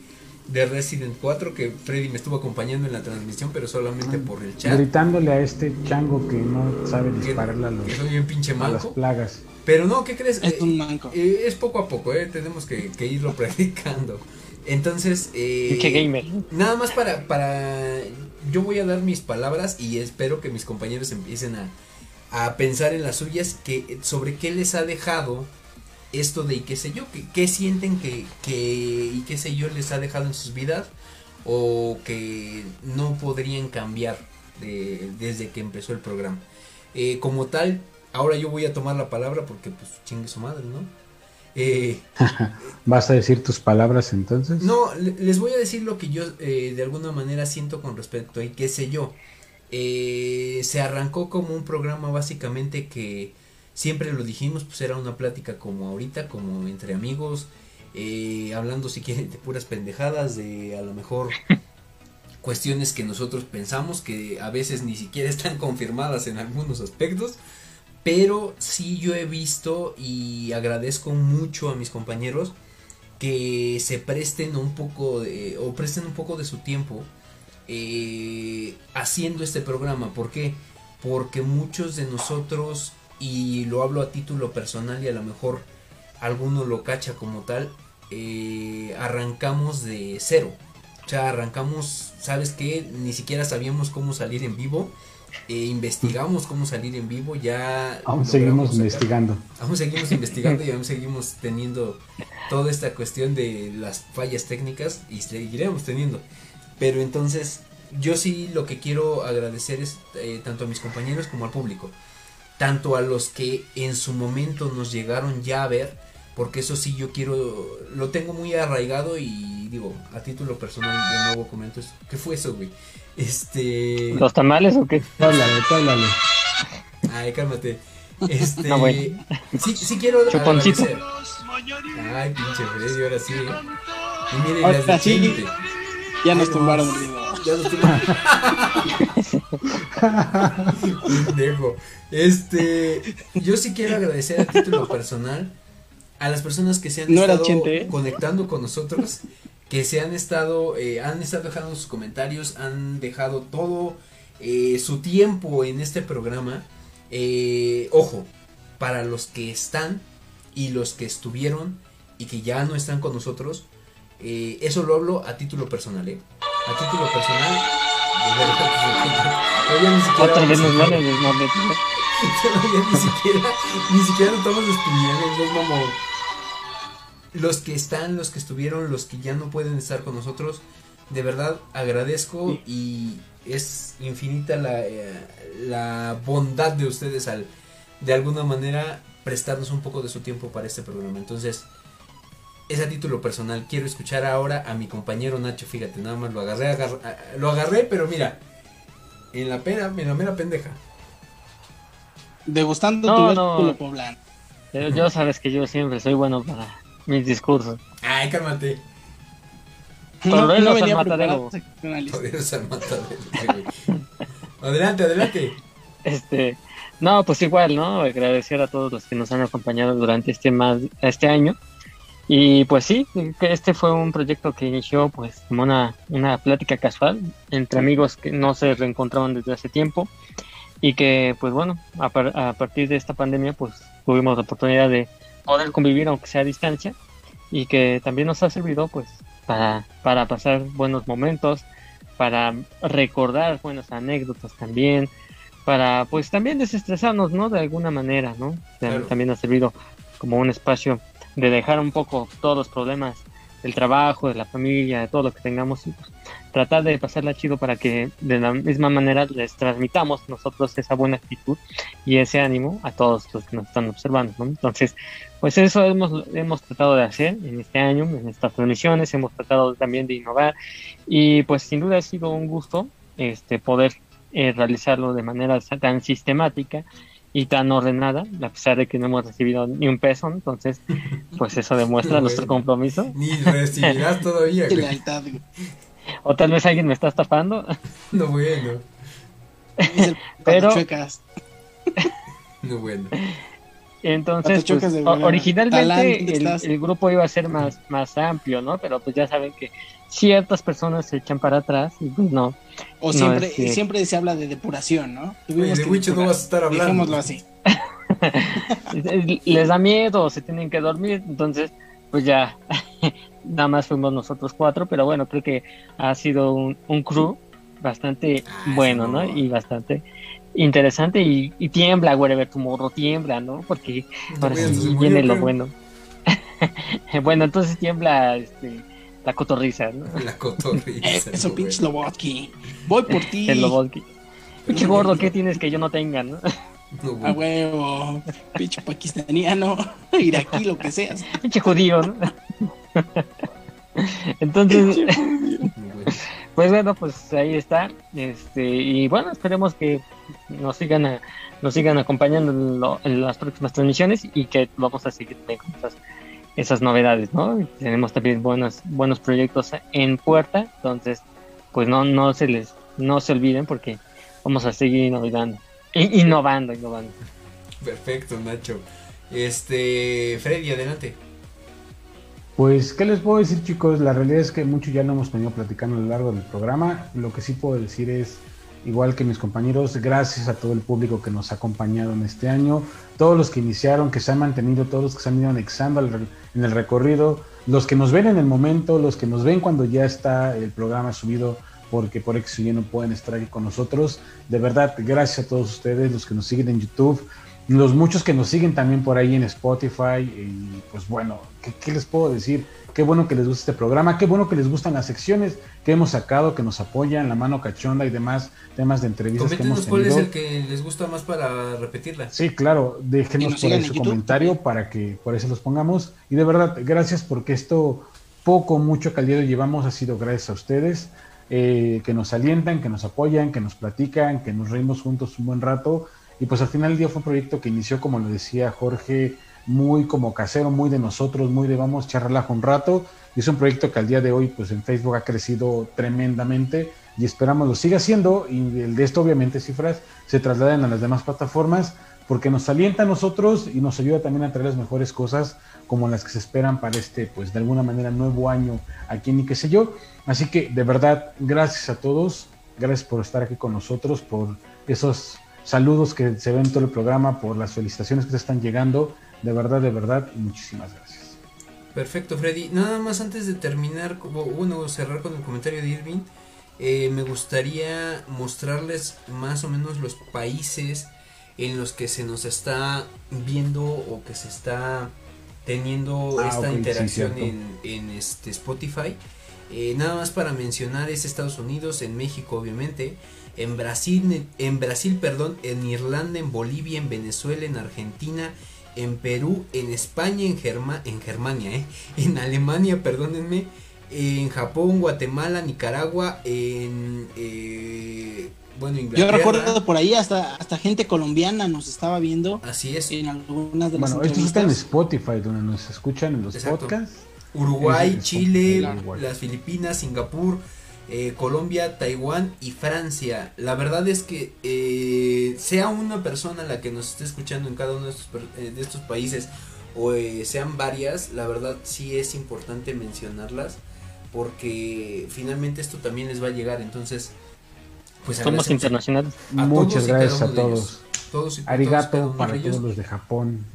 de Resident 4 que Freddy me estuvo acompañando en la transmisión, pero solamente Ah, por el chat. Gritándole a este chango que no sabe dispararle a, los- que soy bien pinche a las manco. plagas. Pero no, ¿qué crees? Es Eh, un manco. eh, es poco a poco, ¿eh? Tenemos que, que irlo practicando. Entonces, eh, Pinche gamer. nada más para, para... Yo voy a dar mis palabras y espero que mis compañeros empiecen a, a pensar en las suyas que, sobre qué les ha dejado esto de y qué sé yo, qué, qué sienten que, que y qué sé yo les ha dejado en sus vidas o que no podrían cambiar de- desde que empezó el programa. Eh, como tal, ahora yo voy a tomar la palabra porque pues chingue su madre, ¿no? Eh, ¿Vas a decir tus palabras entonces? no, le- les voy a decir lo que yo eh, de alguna manera siento con respecto a y qué sé yo. Eh, se arrancó como un programa básicamente que siempre lo dijimos, pues era una plática como ahorita, como entre amigos, eh, hablando si quieren de puras pendejadas, de a lo mejor cuestiones que nosotros pensamos que a veces ni siquiera están confirmadas en algunos aspectos. Pero sí yo he visto y agradezco mucho a mis compañeros que se presten un poco de, o presten un poco de su tiempo eh, haciendo este programa. ¿Por qué? Porque muchos de nosotros, y lo hablo a título personal y a lo mejor alguno lo cacha como tal, eh, arrancamos de cero. O sea, arrancamos, ¿sabes qué? Ni siquiera sabíamos cómo salir en vivo. eh, investigamos cómo salir en vivo, ya... Aún seguimos sacar- investigando. Aún seguimos investigando y aún seguimos teniendo toda esta cuestión de las fallas técnicas y seguiremos teniendo. Pero entonces, yo sí lo que quiero agradecer es eh, tanto a mis compañeros como al público. Tanto a los que en su momento nos llegaron ya a ver, porque eso sí yo quiero, lo tengo muy arraigado y digo, a título personal de nuevo comento, esto. ¿qué fue eso, güey? Este... ¿Los tamales o qué? Háblale, háblale. Ay, cálmate. Este. No, bueno. sí, sí quiero Chuponcito. agradecer. Ay, pinche Freddy, ahora sí. ¿eh? Y miren Ahora las de sí. Ya nos tumbaron. Ya nos tumbaron. Pendejo. Este. Yo sí quiero agradecer a título personal a las personas que se han No estado ¿eh? conectando con nosotros. Que se han estado, eh, han estado dejando sus comentarios, han dejado todo eh, su tiempo en este programa. Ojo, para los que están y los que estuvieron y que ya no están con nosotros, eso lo hablo a título personal, ¿eh? A título personal. de verdad, todavía ni siquiera Otra vez nos van a desmonetizar. Todavía ni siquiera, ni siquiera nos estamos despidiendo, no mamón. Los que están, los que estuvieron, los que ya no pueden estar con nosotros, de verdad agradezco y es infinita la, eh, la bondad de ustedes al de alguna manera prestarnos un poco de su tiempo para este programa. Entonces, es a título personal. Quiero escuchar ahora a mi compañero Nacho. Fíjate, nada más lo agarré, lo agarré, pero mira, en la pena, en la mera pendeja. Degustando No, tu no. vértigo poblano. Yo, yo sabes que yo siempre soy bueno para mis discursos. Ay, cálmate. Al matadero. preparado, seccionalista. Joder, esa matadera, güey. Adelante, adelante. Este, No, pues igual, ¿no? Agradecer a todos los que nos han acompañado durante este más este año. Y pues sí, este fue un proyecto que inició pues como una, una plática casual entre amigos que no se reencontraban desde hace tiempo y que pues bueno, a, a partir de esta pandemia pues tuvimos la oportunidad de poder convivir aunque sea a distancia y que también nos ha servido pues para, para pasar buenos momentos, para recordar buenas anécdotas también, para pues también desestresarnos, ¿no? De alguna manera, ¿no? También ha servido como un espacio de dejar un poco todos los problemas del trabajo, de la familia, de todo lo que tengamos pues, tratar de pasarla chido para que de la misma manera les transmitamos nosotros esa buena actitud y ese ánimo a todos los que nos están observando, ¿no? Entonces, pues eso hemos, hemos tratado de hacer en este año, en estas transmisiones, hemos tratado también de innovar y pues sin duda ha sido un gusto este poder eh, realizarlo de manera tan sistemática y tan ordenada, a pesar de que no hemos recibido ni un peso, entonces, pues eso demuestra nuestro compromiso. Ni recibirás todavía. o tal vez alguien me está estafando. No bueno. Pero no bueno. Entonces, pues, originalmente el, el, grupo iba a ser más, más amplio, ¿no? Pero pues ya saben que ciertas personas se echan para atrás y pues no. O siempre, siempre se habla de depuración, ¿no? de Witcher no vas a estar hablando. Dejémoslo así. Les da miedo, se tienen que dormir, entonces pues ya nada más fuimos nosotros cuatro, pero bueno, creo que ha sido un, un crew bastante ah, bueno, ¿no? Y bastante interesante y, tiembla, wherever morro tiembla, ¿no? Porque ahora sí viene lo bueno. bueno, entonces tiembla este la cotorriza, ¿no? La cotorriza. Eso, pinche Lobotsky. Voy por ti. El Lobotsky. Pinche gordo, ¿qué tienes que yo no tenga, no? A huevo, pinche paquistaniano, iraquí, lo que seas. Pinche judío, ¿no? Entonces, pues bueno, pues ahí está. Este, y bueno, esperemos que nos sigan nos sigan acompañando en, las próximas transmisiones y que vamos a seguir con esas novedades, ¿no? Tenemos también buenos, buenos proyectos en puerta, entonces, pues no, no se les, no se olviden porque vamos a seguir innovando, innovando, innovando. Perfecto, Nacho. Este, Freddy, adelante. Pues, ¿qué les puedo decir, chicos? La realidad es que mucho ya no hemos venido platicando a lo largo del programa. Lo que sí puedo decir es igual que mis compañeros, gracias a todo el público que nos ha acompañado en este año, todos los que iniciaron, que se han mantenido, todos los que se han ido anexando en el recorrido, los que nos ven en el momento, los que nos ven cuando ya está el programa subido, porque por X no pueden estar aquí con nosotros. De verdad, gracias a todos ustedes, los que nos siguen en YouTube, los muchos que nos siguen también por ahí en Spotify. Y pues bueno, qué les puedo decir? Qué bueno que les gusta este programa, qué bueno que les gustan las secciones que hemos sacado, que nos apoyan, la mano cachonda y demás temas de entrevistas que hemos tenido. cuál es el que les gusta más para repetirla. Sí, claro, déjenos por ahí su comentario para que por eso los pongamos. Y de verdad, gracias porque esto, poco, mucho hoy llevamos ha sido gracias a ustedes, eh, que nos alientan, que nos apoyan, que nos platican, que nos reímos juntos un buen rato. Y pues al final del día fue un proyecto que inició, como lo decía Jorge, muy como casero, muy de nosotros, muy de vamos echar un rato. Y es un proyecto que al día de hoy, pues en Facebook ha crecido tremendamente y esperamos lo siga haciendo. Y el de esto, obviamente, cifras se trasladen a las demás plataformas porque nos alienta a nosotros y nos ayuda también a traer las mejores cosas como las que se esperan para este, pues de alguna manera, nuevo año aquí en qué sé yo. Así que de verdad, gracias a todos, gracias por estar aquí con nosotros, por esos saludos que se ven en todo el programa, por las felicitaciones que se están llegando de verdad, de verdad, muchísimas gracias. Perfecto, Freddy. Nada más antes de terminar, como, bueno, cerrar con el comentario de Irving, eh, me gustaría mostrarles más o menos los países en los que se nos está viendo o que se está teniendo ah, esta interacción en, este Spotify. Eh, nada más para mencionar es Estados Unidos, en México obviamente, en Brasil, en Brasil, perdón, en Irlanda, en Bolivia, en Venezuela, en Argentina, en Perú, en España, en, Germa en Germania, ¿eh? en Alemania, perdónenme, en Japón, Guatemala, Nicaragua, en... Eh, bueno, Inglaterra. Yo recuerdo por ahí hasta, hasta gente colombiana nos estaba viendo. Así es. En algunas de las Bueno, esto está en Spotify, donde nos escuchan en los podcasts. Uruguay, Chile, las Filipinas, Singapur, eh, Colombia, Taiwán y Francia. La verdad es que eh, sea una persona la que nos esté escuchando en cada uno de estos, eh, de estos países o sean varias, la verdad sí es importante mencionarlas porque finalmente esto también les va a llegar. Entonces, pues somos internacionales. Muchas gracias a todos. todos Arigato para todos los de Japón.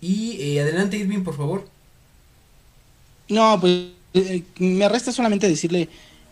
Y adelante, Irving, por favor. No, pues me resta solamente decirle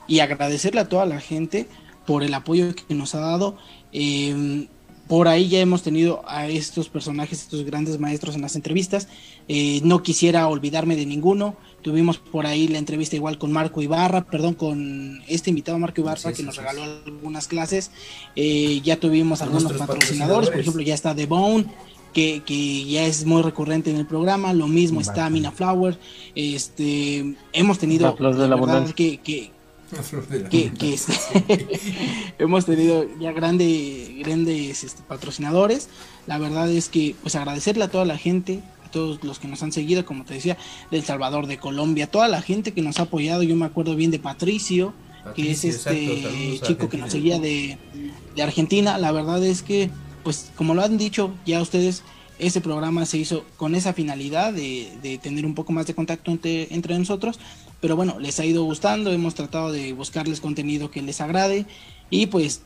y agradecerle a toda la gente por el apoyo que nos ha dado. Em, por ahí ya hemos tenido a estos personajes, estos grandes maestros en las entrevistas. Eh, no quisiera olvidarme de ninguno. Tuvimos por ahí la entrevista igual con Marco Ibarra, perdón, con este invitado Marco Ibarra que nos regaló algunas clases. Eh, ya tuvimos algunos patrocinadores, por ejemplo, ya está The Bone, que, que, ya es muy recurrente en el programa. Lo mismo está Mina Flower. Este, hemos tenido la, verdad que, que, que, hemos tenido ya grandes este, patrocinadores. La verdad es que pues agradecerle a toda la gente, a todos los que nos han seguido, como te decía, del Salvador, de Colombia, toda la gente que nos ha apoyado. Yo me acuerdo bien de Patricio, que es este chico que nos seguía de, Argentina. La verdad es que, pues como lo han dicho ya ustedes, ese programa se hizo con esa finalidad de, de tener un poco más de contacto entre, entre nosotros pero bueno, les ha ido gustando, hemos tratado de buscarles contenido que les agrade y pues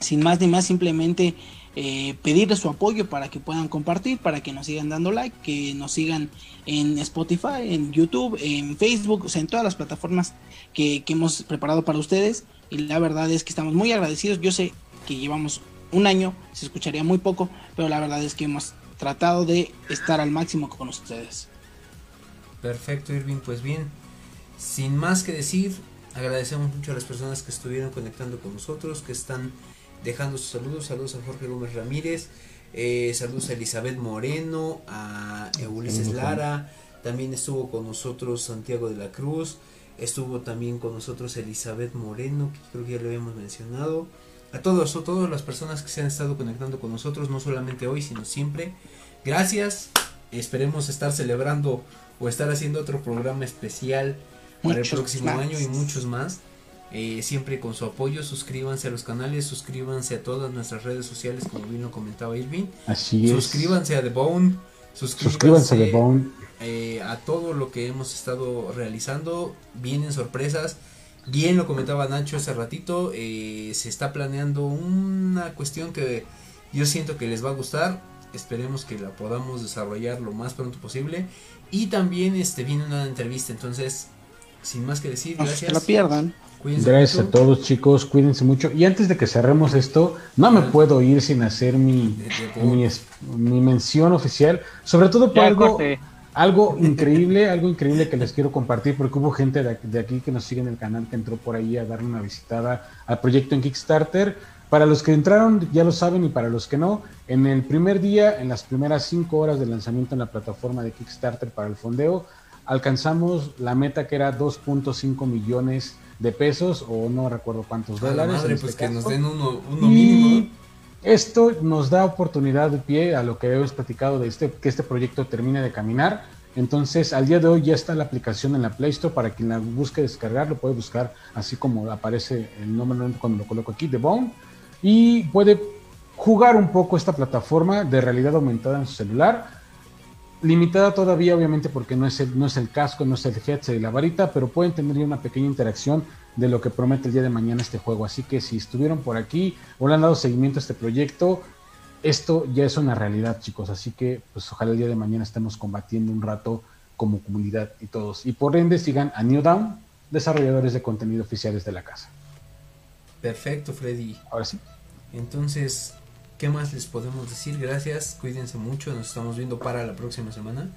sin más ni más simplemente eh, pedirles su apoyo para que puedan compartir, para que nos sigan dando like, que nos sigan en Spotify, en YouTube, en Facebook, o sea, en todas las plataformas que, que hemos preparado para ustedes. Y la verdad es que estamos muy agradecidos. Yo sé que llevamos un año, se escucharía muy poco, pero la verdad es que hemos tratado de estar al máximo con ustedes. Perfecto, Irving. Pues bien, sin más que decir, agradecemos mucho a las personas que estuvieron conectando con nosotros, que están dejando sus saludos. Saludos a Jorge Gómez Ramírez, eh, saludos a Elizabeth Moreno, a Ulises Lara, también estuvo con nosotros Santiago de la Cruz, estuvo también con nosotros Elizabeth Moreno, que creo que ya lo habíamos mencionado. A todos, a todas las personas que se han estado conectando con nosotros, no solamente hoy, sino siempre. Gracias. Esperemos estar celebrando o estar haciendo otro programa especial para el próximo año y muchos más. Eh, siempre con su apoyo, suscríbanse a los canales, suscríbanse a todas nuestras redes sociales, como bien lo comentaba Irving. Así es. Suscríbanse a The Bone. Suscríbanse, a The Bone. Eh, a todo lo que hemos estado realizando. Vienen sorpresas. Bien lo comentaba Nacho hace ratito. Eh, se está planeando una cuestión que yo siento que les va a gustar. Esperemos que la podamos desarrollar lo más pronto posible. Y también este viene una entrevista. Entonces sin más que decir, gracias. No se pierdan. gracias a todos chicos, cuídense mucho. Y antes de que cerremos esto, no me puedo ir sin hacer mi, mi, mención oficial, sobre todo por algo, algo increíble, algo increíble que les quiero compartir, porque hubo gente de aquí, que nos sigue en el canal que entró por ahí a darle una visitada al proyecto en Kickstarter. Para los que entraron, ya lo saben, y para los que no, en el primer día, en las primeras cinco horas de lanzamiento en la plataforma de Kickstarter para el fondeo, alcanzamos la meta que era 2.5 millones de pesos o no recuerdo cuántos dólares. Madre, pues este que nos den uno, mínimo. Esto nos da oportunidad de pie a lo que hemos platicado de este, que este proyecto termine de caminar. Entonces, al día de hoy ya está la aplicación en la Play Store para quien la busque descargar, lo puede buscar así como aparece el nombre cuando lo coloco aquí, The Bone, y puede jugar un poco esta plataforma de realidad aumentada en su celular limitada todavía obviamente porque no es el, no es el casco, no es el headset y la varita, pero pueden tener ya una pequeña interacción de lo que promete el día de mañana este juego. Así que si estuvieron por aquí o le han dado seguimiento a este proyecto, esto ya es una realidad, chicos. Así que pues ojalá el día de mañana estemos combatiendo un rato como comunidad y todos. Y por ende sigan a New Down, desarrolladores de contenido oficiales de la casa. Perfecto, Freddy. Ahora sí. Entonces, ¿Qué más les podemos decir? Gracias, cuídense mucho, nos estamos viendo para la próxima semana.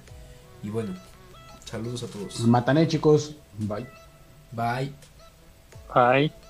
Y bueno, saludos a todos. Matané chicos, bye. Bye. Bye.